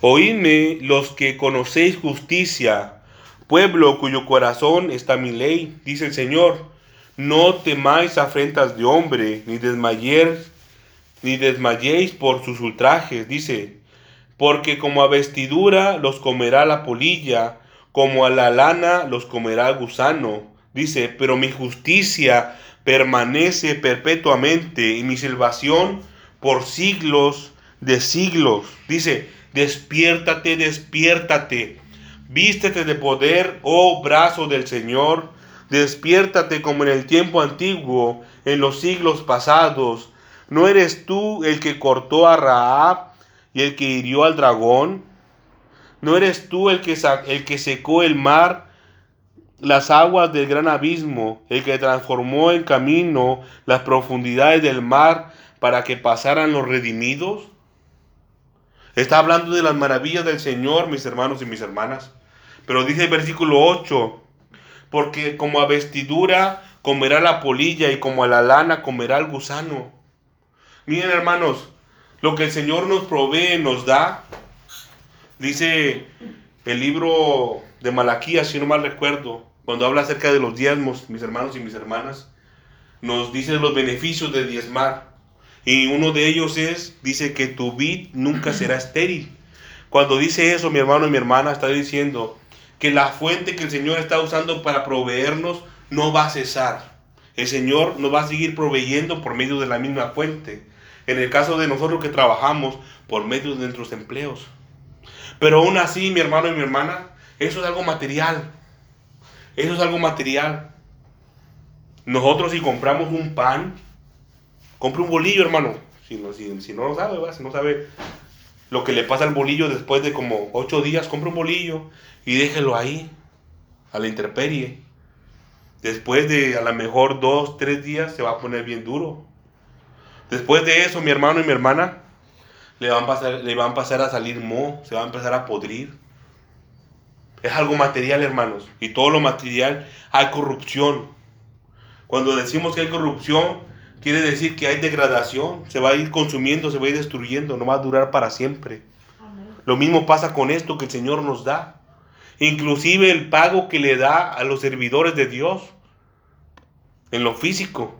Oídme los que conocéis justicia, pueblo cuyo corazón está mi ley, dice el Señor. No temáis afrentas de hombre, ni desmayéis, ni desmayéis por sus ultrajes, dice, porque como a vestidura los comerá la polilla, como a la lana los comerá el gusano. Dice, pero mi justicia permanece perpetuamente y mi salvación por siglos de siglos. Dice, despiértate, despiértate. Vístete de poder, oh brazo del Señor. Despiértate como en el tiempo antiguo, en los siglos pasados. ¿No eres tú el que cortó a Raab y el que hirió al dragón? ¿No eres tú el que, el que secó el mar, las aguas del gran abismo, el que transformó en camino las profundidades del mar para que pasaran los redimidos? Está hablando de las maravillas del Señor, mis hermanos y mis hermanas. Pero dice el versículo 8, porque como a vestidura comerá la polilla y como a la lana comerá el gusano. Miren hermanos, lo que el Señor nos provee, nos da, dice el libro de Malaquías, si no mal recuerdo, cuando habla acerca de los diezmos, mis hermanos y mis hermanas, nos dice los beneficios de diezmar. Y uno de ellos es, dice que tu vid nunca será estéril. Cuando dice eso, mi hermano y mi hermana, está diciendo que la fuente que el Señor está usando para proveernos no va a cesar. El Señor nos va a seguir proveyendo por medio de la misma fuente. En el caso de nosotros que trabajamos por medio de nuestros empleos. Pero aún así, mi hermano y mi hermana, eso es algo material. Eso es algo material. Nosotros si compramos un pan, compre un bolillo, hermano. Si no, si, no lo sabe, si no sabe lo que le pasa al bolillo después de como ocho días, compre un bolillo y déjelo ahí, a la intemperie. Después de a lo mejor dos, tres días se va a poner bien duro. Después de eso, mi hermano y mi hermana le van a pasar, le van a, pasar a salir mo, se va a empezar a podrir. Es algo material, hermanos. Y todo lo material hay corrupción. Cuando decimos que hay corrupción, quiere decir que hay degradación. Se va a ir consumiendo, se va a ir destruyendo. No va a durar para siempre. Lo mismo pasa con esto que el Señor nos da. Inclusive el pago que le da a los servidores de Dios. En lo físico.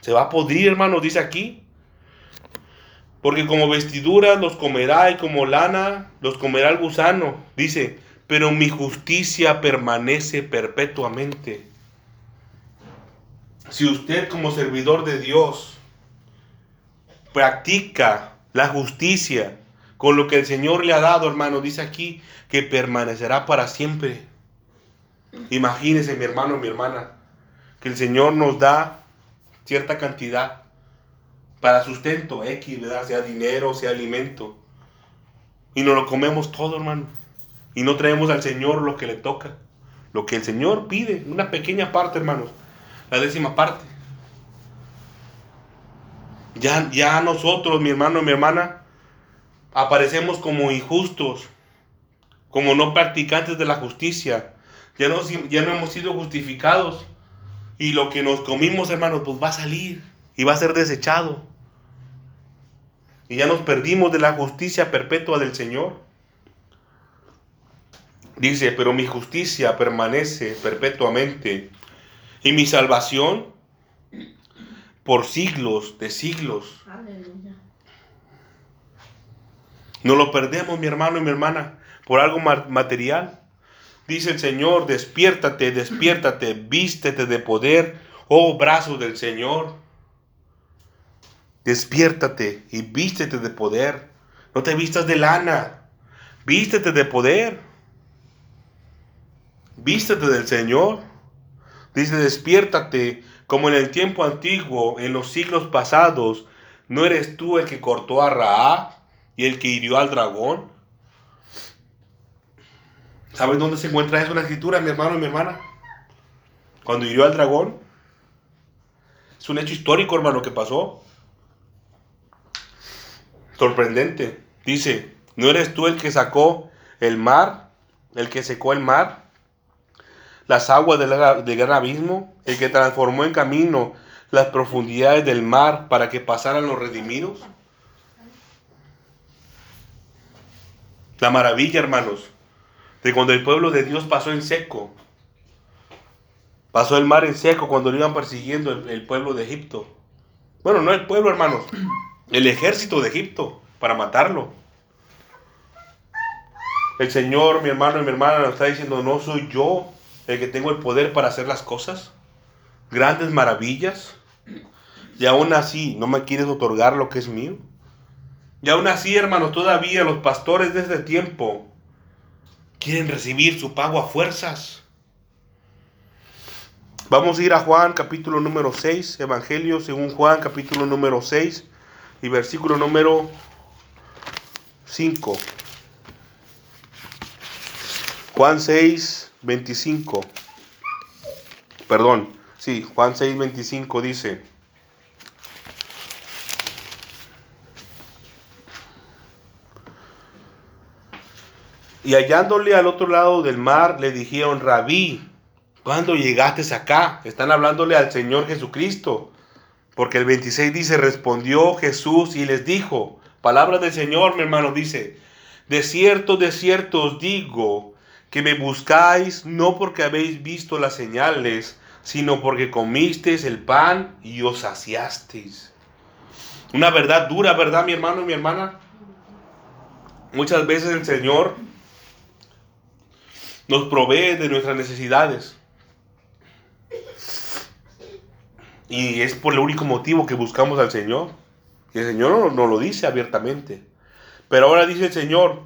Se va a podrir, hermanos, dice aquí. Porque como vestiduras los comerá y como lana los comerá el gusano. Dice, pero mi justicia permanece perpetuamente. Si usted como servidor de Dios practica la justicia con lo que el Señor le ha dado, hermano, dice aquí que permanecerá para siempre. Imagínese, mi hermano, mi hermana, que el Señor nos da cierta cantidad para sustento X, Sea dinero, sea alimento. Y nos lo comemos todo, hermano. Y no traemos al Señor lo que le toca. Lo que el Señor pide. Una pequeña parte, hermanos. La décima parte. Ya, ya nosotros, mi hermano y mi hermana, aparecemos como injustos, como no practicantes de la justicia. Ya no, ya no hemos sido justificados. Y lo que nos comimos, hermanos, pues va a salir y va a ser desechado. Y ya nos perdimos de la justicia perpetua del Señor. Dice, pero mi justicia permanece perpetuamente y mi salvación por siglos de siglos. Aleluya. No lo perdemos, mi hermano y mi hermana, por algo ma- material. Dice el Señor, despiértate, despiértate, vístete de poder, oh brazo del Señor. Despiértate y vístete de poder. No te vistas de lana, vístete de poder. Vístete del Señor. Dice, despiértate como en el tiempo antiguo, en los siglos pasados. ¿No eres tú el que cortó a Raab y el que hirió al dragón? ¿Sabes dónde se encuentra eso en la escritura, mi hermano y mi hermana? Cuando hirió al dragón. Es un hecho histórico, hermano, que pasó. Sorprendente. Dice, ¿no eres tú el que sacó el mar? El que secó el mar. Las aguas del, gran abismo. El que transformó en camino las profundidades del mar para que pasaran los redimidos. La maravilla, hermanos, de cuando el pueblo de Dios pasó en seco. Pasó el mar en seco cuando lo iban persiguiendo el, el pueblo de Egipto. Bueno, no el pueblo, hermanos, el ejército de Egipto para matarlo. El Señor, mi hermano y mi hermana, nos está diciendo, no soy yo el que tengo el poder para hacer las cosas. Grandes maravillas. Y aún así, no me quieres otorgar lo que es mío. Y aún así, hermanos, todavía los pastores de este tiempo quieren recibir su pago a fuerzas. Vamos a ir a Juan capítulo número 6, Evangelio según Juan capítulo número 6 y versículo número 5. Juan 6, 25. Perdón, sí, Juan 6, 25 dice. Y hallándole al otro lado del mar, le dijeron, Rabí, ¿cuándo llegaste acá? Están hablándole al Señor Jesucristo. Porque el 26 dice, respondió Jesús y les dijo, palabra del Señor, mi hermano, dice, de cierto, de cierto os digo, que me buscáis no porque habéis visto las señales, sino porque comisteis el pan y os saciasteis. Una verdad dura, ¿verdad, mi hermano y mi hermana? Muchas veces el Señor nos provee de nuestras necesidades. Y es por el único motivo que buscamos al Señor. Y el Señor nos no lo dice abiertamente. Pero ahora dice el Señor,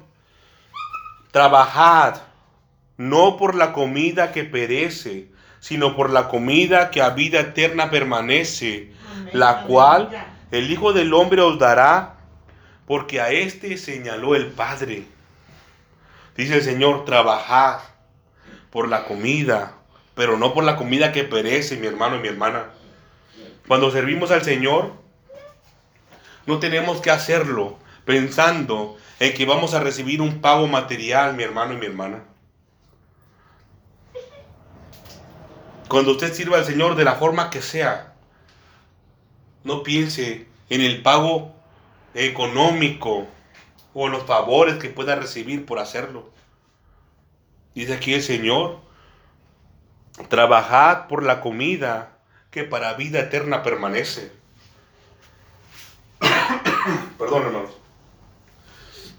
trabajad no por la comida que perece, sino por la comida que a vida eterna permanece, Amén. la cual el Hijo del Hombre os dará, porque a éste señaló el Padre. Dice el Señor, trabajad por la comida, pero no por la comida que perece, mi hermano y mi hermana. Cuando servimos al Señor, no tenemos que hacerlo pensando en que vamos a recibir un pago material, mi hermano y mi hermana. Cuando usted sirva al Señor de la forma que sea, no piense en el pago económico o en los favores que pueda recibir por hacerlo. Dice aquí el Señor, trabajad por la comida que para vida eterna permanece. *coughs* Perdón.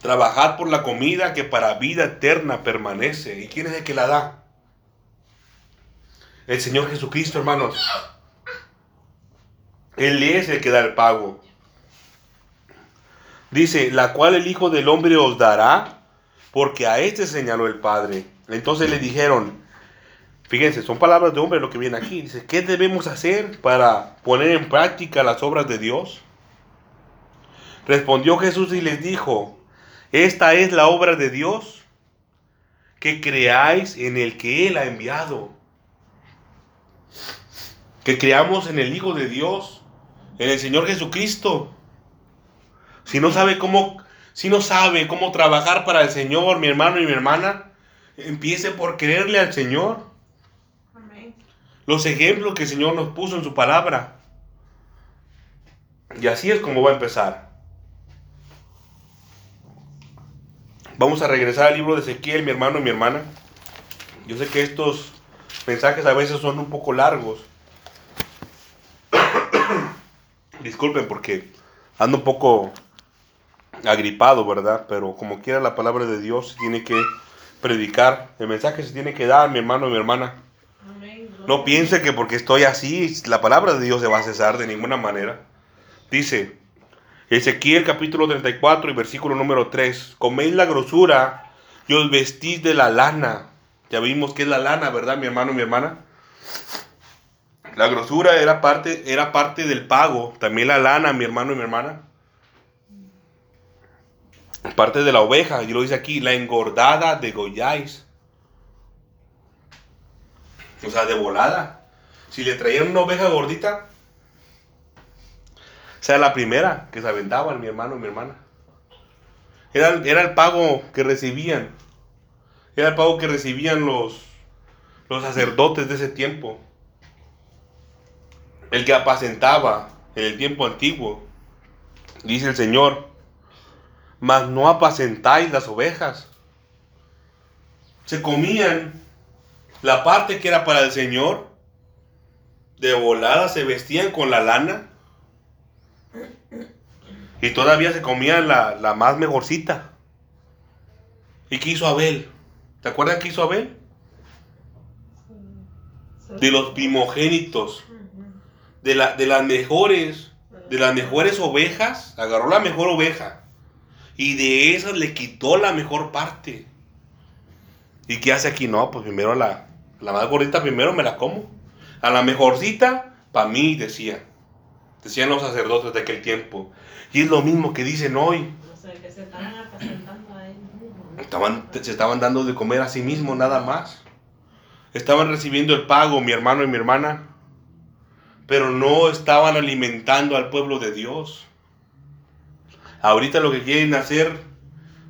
Trabajad por la comida que para vida eterna permanece. ¿Y quién es el que la da? El Señor Jesucristo, hermanos. Él es el que da el pago. Dice, la cual el Hijo del Hombre os dará, porque a este señaló el Padre. Entonces le dijeron, fíjense, son palabras de hombre lo que viene aquí. Dice, ¿qué debemos hacer para poner en práctica las obras de Dios? Respondió Jesús y les dijo, esta es la obra de Dios, que creáis en el que Él ha enviado. Que creamos en el Hijo de Dios, en el Señor Jesucristo. Si no sabe cómo, si no sabe cómo trabajar para el Señor, mi hermano y mi hermana, empiece por creerle al Señor. Amén. Los ejemplos que el Señor nos puso en su palabra. Y así es como va a empezar. Vamos a regresar al libro de Ezequiel, mi hermano y mi hermana. Yo sé que estos mensajes a veces son un poco largos. Disculpen porque ando un poco agripado, ¿verdad? Pero como quiera la palabra de Dios se tiene que predicar. El mensaje se tiene que dar, mi hermano y mi hermana. No piense que porque estoy así, la palabra de Dios se va a cesar de ninguna manera. Dice Ezequiel capítulo 34 y versículo número 3. Coméis la grosura y os vestís de la lana. Ya vimos que es la lana, ¿verdad, mi hermano y mi hermana? La grosura era parte, era parte del pago. También la lana, mi hermano y mi hermana. Parte de la oveja. Y lo dice aquí, la engordada de Goyáis. O sea, de volada. Si le traían una oveja gordita, o sea, la primera que se aventaban mi hermano y mi hermana. Era, era el pago que recibían. Era el pago que recibían los, los sacerdotes de ese tiempo. El que apacentaba en el tiempo antiguo. Dice el Señor, mas no apacentáis las ovejas. Se comían la parte que era para el Señor. De volada se vestían con la lana. Y todavía se comían la, la más mejorcita. ¿Y qué hizo Abel? ¿Te acuerdan qué hizo Abel? De los primogénitos. De, la, de las mejores. De las mejores ovejas. Agarró la mejor oveja. Y de esas le quitó la mejor parte. ¿Y qué hace aquí? No, pues primero la, la más gordita, primero me la como. A la mejorcita, para mí, decía. Decían los sacerdotes de aquel tiempo. Y es lo mismo que dicen hoy. O sea, que se apacentando a. ¿no? Estaban, se estaban dando de comer a sí mismos, nada más. Estaban recibiendo el pago, mi hermano y mi hermana. Pero no estaban alimentando al pueblo de Dios. Ahorita lo que quieren hacer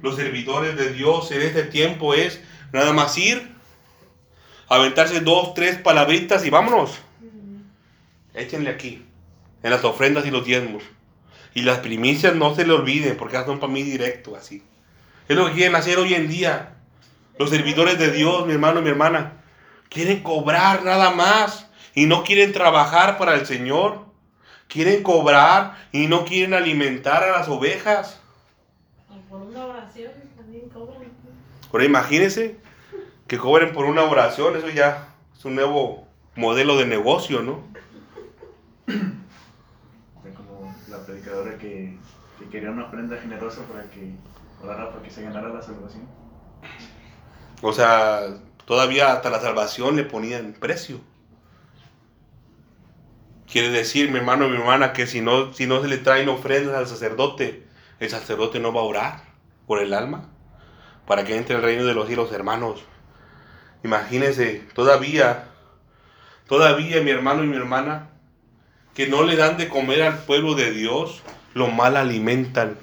los servidores de Dios en este tiempo es nada más ir, aventarse dos, tres palabritas y vámonos. Échenle aquí, en las ofrendas y los diezmos. Y las primicias no se le olviden, porque son para mí directo, así. Es lo que quieren hacer hoy en día. Los servidores de Dios, mi hermano y mi hermana, quieren cobrar nada más y no quieren trabajar para el Señor. Quieren cobrar y no quieren alimentar a las ovejas. Por una oración también cobran. Ahora imagínense que cobren por una oración, eso ya es un nuevo modelo de negocio, ¿no? Como la predicadora que, que quería una ofrenda generosa para que orara para que se ganara la salvación. O sea, todavía hasta la salvación le ponían precio. Quiere decir, mi hermano y mi hermana, que si no, si no se le traen ofrendas al sacerdote, el sacerdote no va a orar por el alma para que entre el reino de los cielos, hermanos. Imagínense, todavía, todavía mi hermano y mi hermana, que no le dan de comer al pueblo de Dios, lo mal alimentan.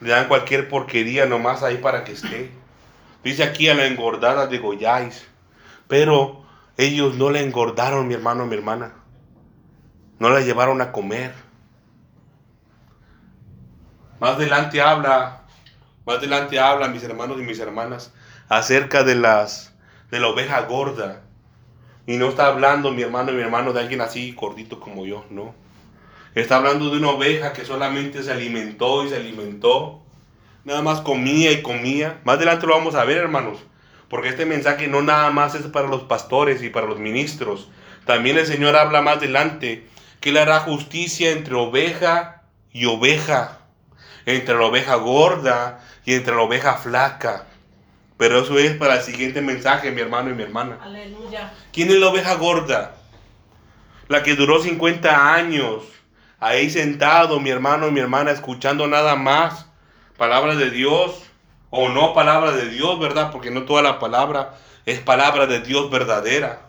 Le dan cualquier porquería nomás ahí para que esté. Dice aquí a la engordada de Goyáis. Pero ellos no la engordaron, mi hermano mi hermana. No la llevaron a comer. Más adelante habla, más adelante habla, mis hermanos y mis hermanas, acerca de las de la oveja gorda. Y no está hablando mi hermano y mi hermano de alguien así gordito como yo, no. Está hablando de una oveja que solamente se alimentó y se alimentó. Nada más comía y comía. Más adelante lo vamos a ver, hermanos. Porque este mensaje no nada más es para los pastores y para los ministros. También el Señor habla más adelante que Él hará justicia entre oveja y oveja. Entre la oveja gorda y entre la oveja flaca. Pero eso es para el siguiente mensaje, mi hermano y mi hermana. Aleluya. ¿Quién es la oveja gorda? La que duró 50 años. Ahí sentado, mi hermano y mi hermana, escuchando nada más palabra de Dios. O no palabra de Dios, ¿verdad? Porque no toda la palabra es palabra de Dios verdadera.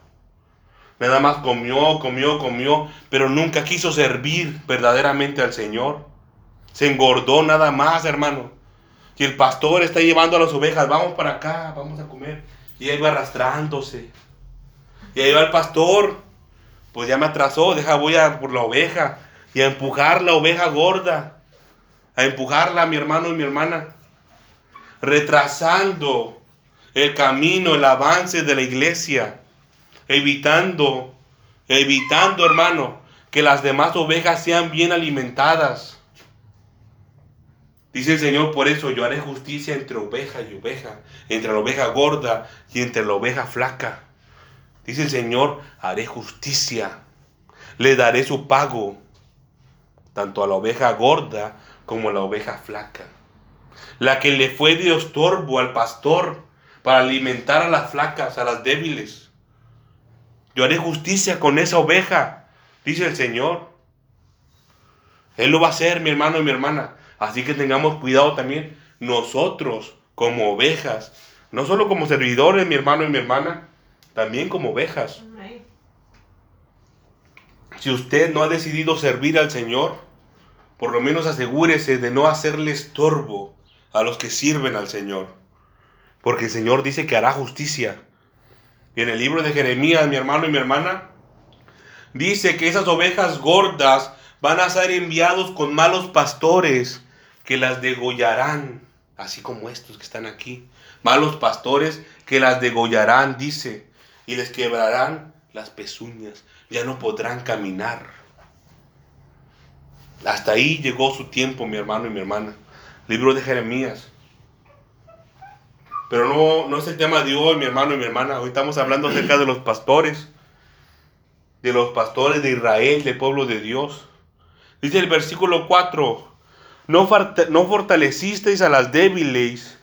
Nada más comió, comió, comió, pero nunca quiso servir verdaderamente al Señor. Se engordó nada más, hermano. Y el pastor está llevando a las ovejas, vamos para acá, vamos a comer. Y ahí va arrastrándose. Y ahí va el pastor, pues ya me atrasó, deja voy a por la oveja y a empujar la oveja gorda. A empujarla, mi hermano y mi hermana. Retrasando el camino, el avance de la iglesia. Evitando, evitando, hermano, que las demás ovejas sean bien alimentadas. Dice el Señor, por eso yo haré justicia entre oveja y oveja, entre la oveja gorda y entre la oveja flaca. Dice el Señor, haré justicia, le daré su pago, tanto a la oveja gorda como a la oveja flaca. La que le fue de estorbo al pastor para alimentar a las flacas, a las débiles. Yo haré justicia con esa oveja, dice el Señor. Él lo va a hacer, mi hermano y mi hermana. Así que tengamos cuidado también nosotros como ovejas, no solo como servidores, mi hermano y mi hermana, también como ovejas. Si usted no ha decidido servir al Señor, por lo menos asegúrese de no hacerle estorbo a los que sirven al Señor. Porque el Señor dice que hará justicia. Y en el libro de Jeremías, mi hermano y mi hermana, dice que esas ovejas gordas van a ser enviados con malos pastores que las degollarán, así como estos que están aquí. Malos pastores que las degollarán, dice, y les quebrarán las pezuñas. Ya no podrán caminar. Hasta ahí llegó su tiempo, mi hermano y mi hermana. Libro de Jeremías. Pero no, no es el tema de hoy, mi hermano y mi hermana. Hoy estamos hablando acerca de los pastores. De los pastores de Israel, del pueblo de Dios. Dice el versículo 4. No, no fortalecisteis a las débiles,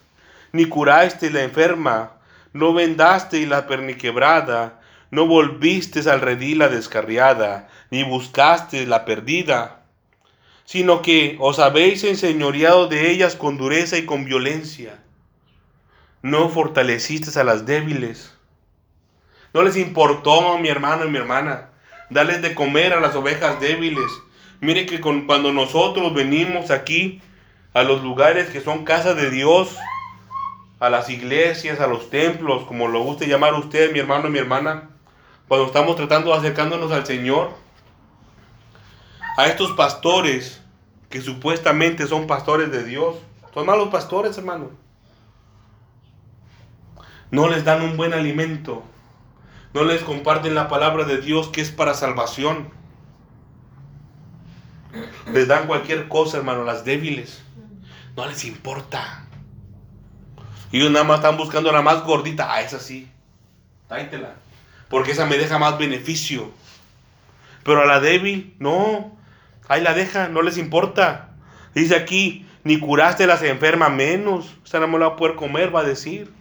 ni curasteis la enferma, no vendasteis la perniquebrada, no volvisteis al redil la descarriada, ni buscasteis la perdida, sino que os habéis enseñoreado de ellas con dureza y con violencia. No fortalecisteis a las débiles. No les importó, mi hermano y mi hermana, darles de comer a las ovejas débiles. Mire que cuando nosotros venimos aquí a los lugares que son casa de Dios, a las iglesias, a los templos, como lo guste llamar usted, mi hermano y mi hermana, cuando estamos tratando acercándonos al Señor, a estos pastores que supuestamente son pastores de Dios, son malos pastores, hermano. No les dan un buen alimento, no les comparten la palabra de Dios que es para salvación. Les dan cualquier cosa, hermano, las débiles. No les importa. Ellos nada más están buscando la más gordita. Ah, esa sí. Tráetela. Porque esa me deja más beneficio. Pero a la débil, no. Ahí la deja, no les importa. Dice aquí, ni curaste las enfermas menos. Esa no la a poder comer, va a decir.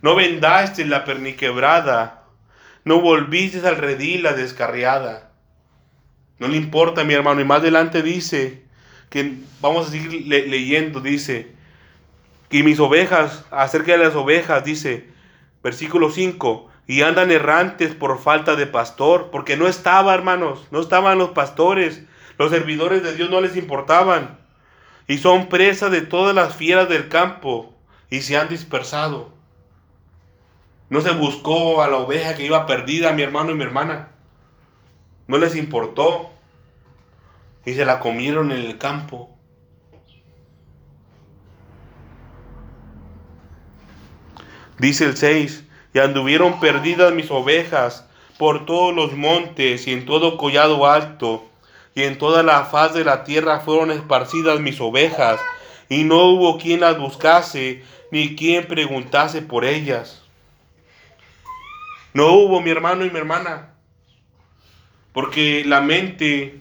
No vendaste la perniquebrada. No volviste al redil la descarriada. No le importa, mi hermano. Y más adelante dice que vamos a seguir le- leyendo. Dice que mis ovejas, acerca de las ovejas, dice, versículo 5, y andan errantes por falta de pastor, porque no estaba, hermanos, no estaban los pastores, los servidores de Dios no les importaban, y son presa de todas las fieras del campo, y se han dispersado. No se buscó a la oveja que iba perdida, mi hermano y mi hermana. No les importó. Y se la comieron en el campo. Dice el 6, y anduvieron perdidas mis ovejas por todos los montes y en todo collado alto, y en toda la faz de la tierra fueron esparcidas mis ovejas, y no hubo quien las buscase, ni quien preguntase por ellas. No hubo mi hermano y mi hermana, porque la mente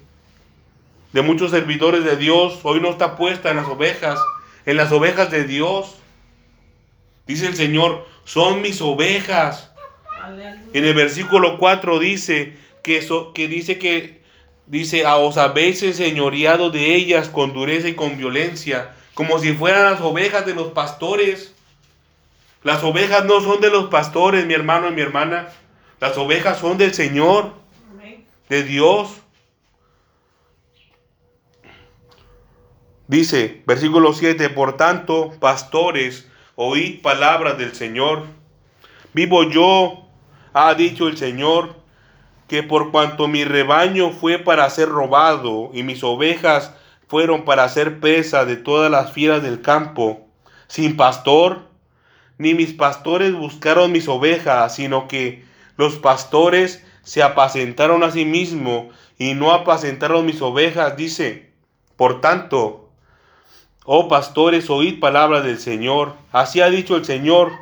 de muchos servidores de Dios hoy no está puesta en las ovejas, en las ovejas de Dios. Dice el Señor, son mis ovejas. Aleluya. En el versículo 4 dice que, so- que dice que dice, "A os habéis enseñoreado de ellas con dureza y con violencia, como si fueran las ovejas de los pastores. Las ovejas no son de los pastores, mi hermano y mi hermana. Las ovejas son del Señor, de Dios. Dice, versículo 7, por tanto, pastores, oíd palabras del Señor. Vivo yo, ha dicho el Señor, que por cuanto mi rebaño fue para ser robado y mis ovejas fueron para ser presa de todas las fieras del campo, sin pastor, ni mis pastores buscaron mis ovejas, sino que los pastores se apacentaron a sí mismos y no apacentaron mis ovejas, dice. Por tanto, oh pastores, oíd palabra del Señor. Así ha dicho el Señor.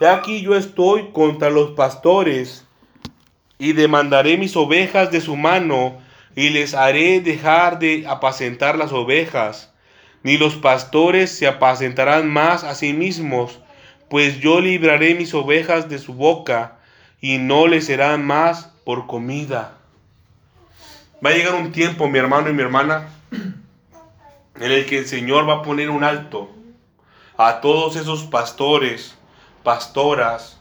He aquí yo estoy contra los pastores y demandaré mis ovejas de su mano y les haré dejar de apacentar las ovejas. Ni los pastores se apacentarán más a sí mismos, pues yo libraré mis ovejas de su boca y no les serán más por comida. Va a llegar un tiempo, mi hermano y mi hermana, en el que el Señor va a poner un alto a todos esos pastores, pastoras,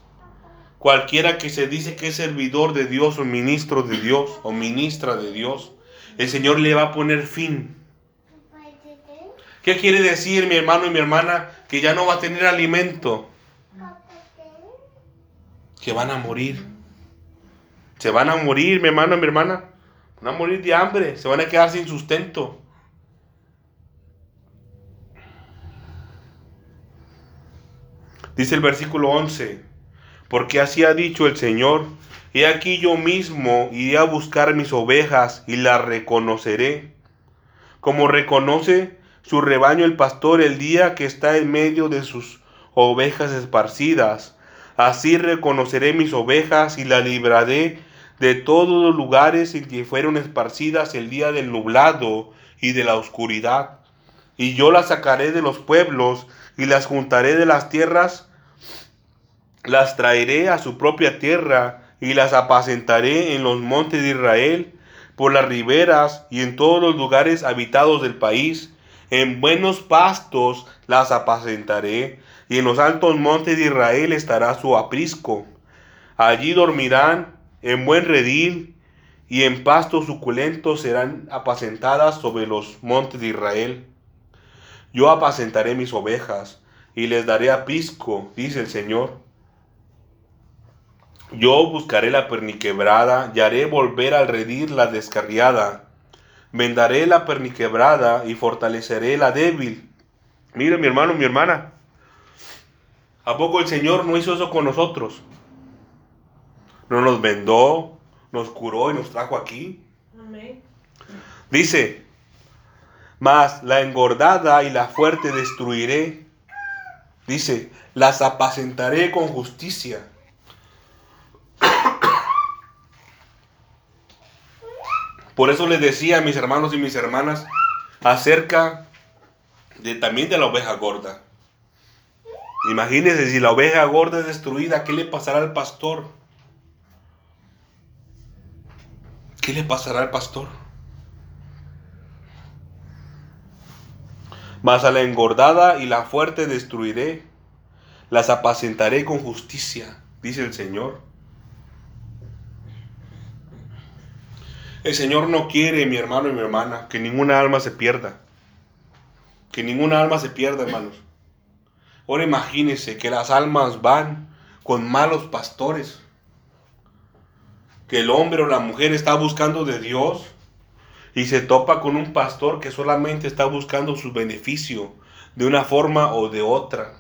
cualquiera que se dice que es servidor de Dios o ministro de Dios o ministra de Dios, el Señor le va a poner fin. ¿Qué quiere decir mi hermano y mi hermana? Que ya no va a tener alimento. Que van a morir. Se van a morir, mi hermano y mi hermana. Van a morir de hambre. Se van a quedar sin sustento. Dice el versículo 11 porque así ha dicho el Señor, he aquí yo mismo iré a buscar mis ovejas y las reconoceré, como reconoce su rebaño el pastor el día que está en medio de sus ovejas esparcidas. Así reconoceré mis ovejas y las libraré de todos los lugares en que fueron esparcidas el día del nublado y de la oscuridad. Y yo las sacaré de los pueblos y las juntaré de las tierras las traeré a su propia tierra y las apacentaré en los montes de Israel, por las riberas y en todos los lugares habitados del país. En buenos pastos las apacentaré, y en los altos montes de Israel estará su aprisco. Allí dormirán en buen redil, y en pastos suculentos serán apacentadas sobre los montes de Israel. Yo apacentaré mis ovejas, y les daré aprisco, dice el Señor yo buscaré la perniquebrada y haré volver al redil la descarriada. Vendaré la perniquebrada y fortaleceré la débil. Mire, mi hermano, mi hermana. ¿A poco el Señor no hizo eso con nosotros? No nos vendó, nos curó y nos trajo aquí. Amén. Dice, mas la engordada y la fuerte destruiré. Dice, las apacentaré con justicia Por eso les decía a mis hermanos y mis hermanas acerca de, también de la oveja gorda. Imagínense si la oveja gorda es destruida, ¿qué le pasará al pastor? ¿Qué le pasará al pastor? Mas a la engordada y la fuerte destruiré, las apacentaré con justicia, dice el Señor. El Señor no quiere, mi hermano y mi hermana, que ninguna alma se pierda. Que ninguna alma se pierda, hermanos. Ahora imagínense que las almas van con malos pastores. Que el hombre o la mujer está buscando de Dios y se topa con un pastor que solamente está buscando su beneficio de una forma o de otra.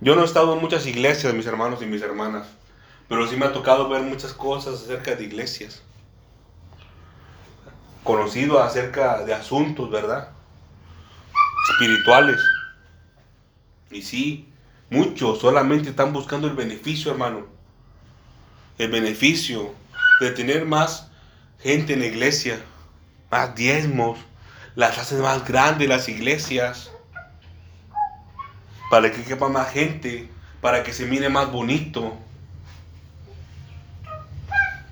Yo no he estado en muchas iglesias, mis hermanos y mis hermanas. Pero sí me ha tocado ver muchas cosas acerca de iglesias. Conocido acerca de asuntos, ¿verdad? Espirituales. Y sí, muchos solamente están buscando el beneficio, hermano. El beneficio de tener más gente en la iglesia, más diezmos, las hacen más grandes las iglesias, para que quepa más gente, para que se mire más bonito,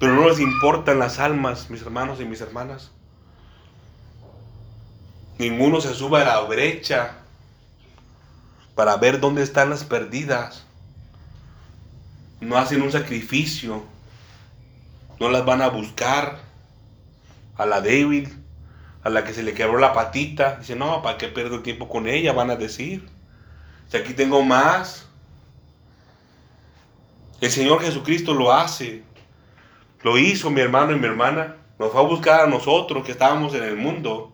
pero no les importan las almas, mis hermanos y mis hermanas. Ninguno se sube a la brecha para ver dónde están las perdidas. No hacen un sacrificio. No las van a buscar. A la débil, a la que se le quebró la patita. Dice, no, ¿para qué pierdo el tiempo con ella? Van a decir. Si aquí tengo más. El Señor Jesucristo lo hace. Lo hizo mi hermano y mi hermana. Nos fue a buscar a nosotros que estábamos en el mundo.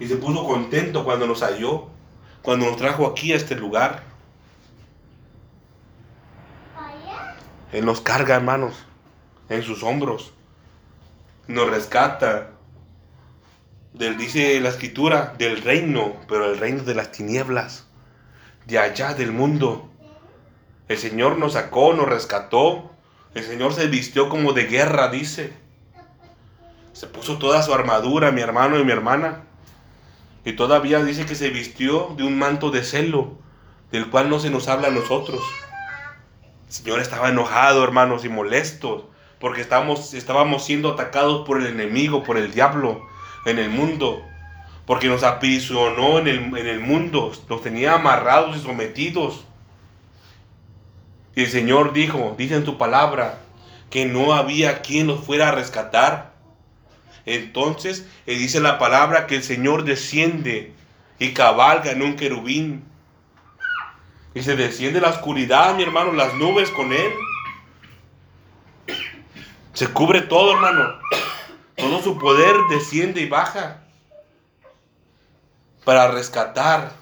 Y se puso contento cuando nos halló, cuando nos trajo aquí a este lugar. Él nos carga, hermanos, en sus hombros. Nos rescata. Del, dice la escritura, del reino, pero el reino de las tinieblas, de allá del mundo. El Señor nos sacó, nos rescató. El Señor se vistió como de guerra, dice. Se puso toda su armadura, mi hermano y mi hermana. Y todavía dice que se vistió de un manto de celo, del cual no se nos habla a nosotros. El Señor estaba enojado, hermanos, y molesto, porque estábamos, estábamos siendo atacados por el enemigo, por el diablo, en el mundo, porque nos aprisionó en el, en el mundo, nos tenía amarrados y sometidos. Y el Señor dijo, dice en tu palabra, que no había quien nos fuera a rescatar. Entonces, eh, dice la palabra que el Señor desciende y cabalga en un querubín. Y se desciende la oscuridad, mi hermano, las nubes con él. Se cubre todo, hermano. Todo su poder desciende y baja para rescatar,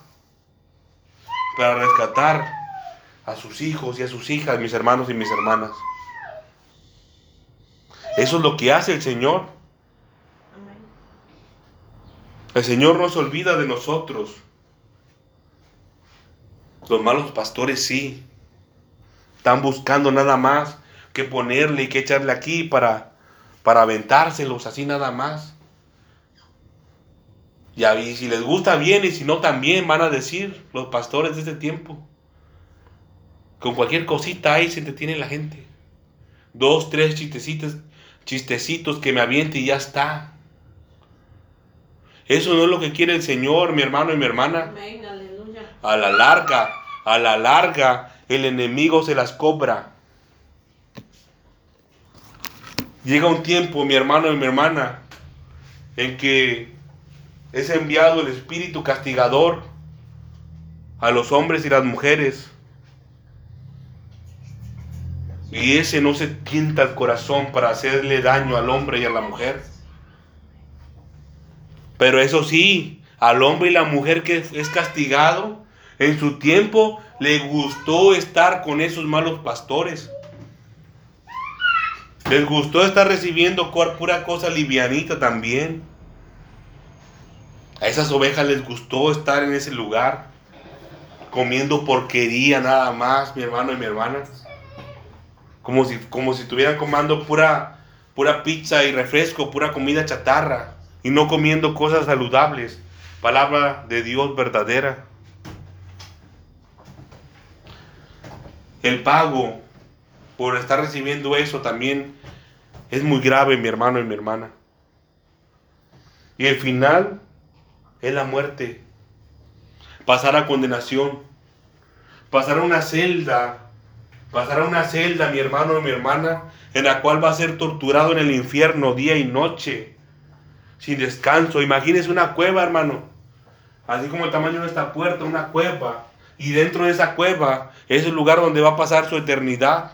para rescatar a sus hijos y a sus hijas, mis hermanos y mis hermanas. Eso es lo que hace el Señor. El Señor no se olvida de nosotros. Los malos pastores sí. Están buscando nada más que ponerle y que echarle aquí para, para aventárselos así nada más. Y ahí, si les gusta bien y si no también van a decir los pastores de este tiempo. Con cualquier cosita ahí se entretiene la gente. Dos, tres chistecitos, chistecitos que me aviente y ya está. Eso no es lo que quiere el Señor, mi hermano y mi hermana. A la larga, a la larga, el enemigo se las cobra. Llega un tiempo, mi hermano y mi hermana, en que es enviado el espíritu castigador a los hombres y las mujeres. Y ese no se tienta el corazón para hacerle daño al hombre y a la mujer. Pero eso sí, al hombre y la mujer que es castigado, en su tiempo le gustó estar con esos malos pastores. Les gustó estar recibiendo pura cosa livianita también. A esas ovejas les gustó estar en ese lugar, comiendo porquería nada más, mi hermano y mi hermana. Como si, como si estuvieran comiendo pura, pura pizza y refresco, pura comida chatarra, y no comiendo cosas saludables. Palabra de Dios verdadera. El pago por estar recibiendo eso también es muy grave, mi hermano y mi hermana. Y el final es la muerte. Pasar a condenación. Pasar a una celda. Pasar a una celda, mi hermano y mi hermana, en la cual va a ser torturado en el infierno día y noche. Sin descanso. Imagínese una cueva, hermano. Así como el tamaño de esta puerta, una cueva. Y dentro de esa cueva es el lugar donde va a pasar su eternidad.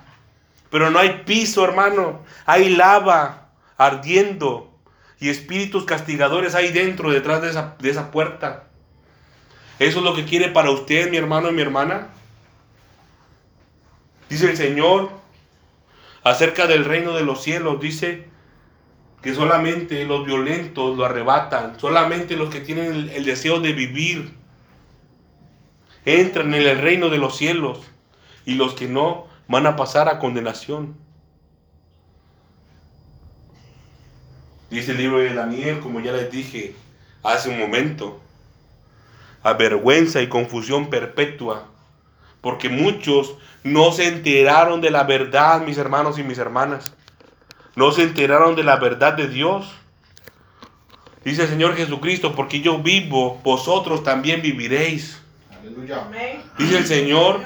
Pero no hay piso, hermano. Hay lava ardiendo. Y espíritus castigadores hay dentro, detrás de esa, de esa puerta. ¿Eso es lo que quiere para usted, mi hermano y mi hermana? Dice el Señor acerca del reino de los cielos. Dice que solamente los violentos lo arrebatan. Solamente los que tienen el, deseo de vivir entran en el reino de los cielos. Y los que no van a pasar a condenación. Dice el libro de Daniel, como ya les dije hace un momento, a vergüenza y confusión perpetua, porque muchos no se enteraron de la verdad, mis hermanos y mis hermanas. No se enteraron de la verdad de Dios. Dice el Señor Jesucristo, porque yo vivo, vosotros también viviréis. Aleluya. Dice el Señor,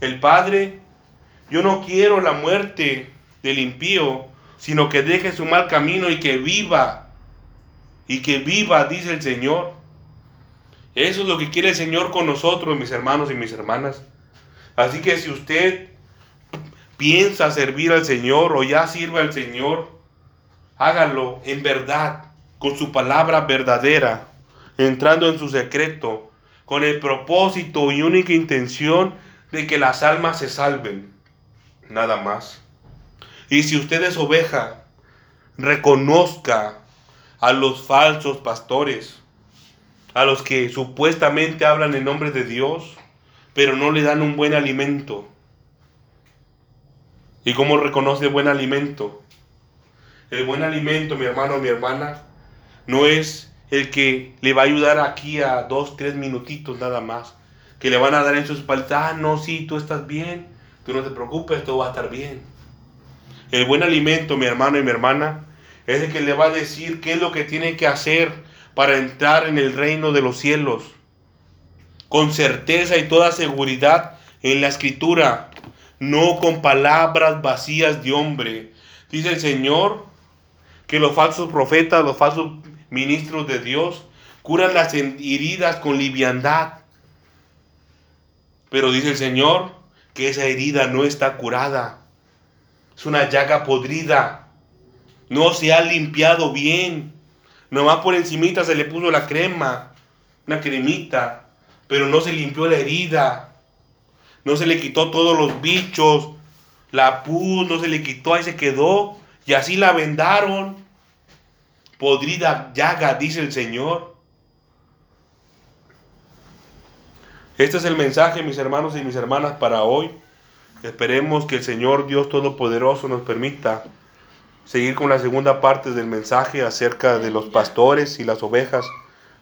el Padre, yo no quiero la muerte del impío, sino que deje su mal camino y que viva. Y que viva, dice el Señor. Eso es lo que quiere el Señor con nosotros, mis hermanos y mis hermanas. Así que si usted piensa servir al Señor o ya sirve al Señor, hágalo en verdad, con su palabra verdadera, entrando en su secreto, con el propósito y única intención de que las almas se salven. Nada más. Y si usted es oveja, reconozca a los falsos pastores, a los que supuestamente hablan en nombre de Dios, pero no le dan un buen alimento. ¿Y cómo reconoce buen alimento? El buen alimento, mi hermano mi hermana, no es el que le va a ayudar aquí a dos, tres minutitos nada más. Que le van a dar en sus espalda, ah, no, sí, tú estás bien, tú no te preocupes, todo va a estar bien. El buen alimento, mi hermano y mi hermana, es el que le va a decir qué es lo que tiene que hacer para entrar en el reino de los cielos. Con certeza y toda seguridad en la escritura, no con palabras vacías de hombre. Dice el Señor que los falsos profetas, los falsos ministros de Dios, curan las heridas con liviandad. Pero dice el Señor que esa herida no está curada. Es una llaga podrida. No se ha limpiado bien. Nomás por encimita se le puso la crema, una cremita, pero no se limpió la herida. No se le quitó todos los bichos, la pus, no se le quitó, ahí se quedó. Y así la vendaron. Podrida llaga, dice el Señor. Este es el mensaje, mis hermanos y mis hermanas, para hoy. Esperemos que el Señor Dios Todopoderoso nos permita seguir con la segunda parte del mensaje acerca de los pastores y las ovejas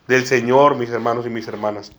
del Señor, mis hermanos y mis hermanas.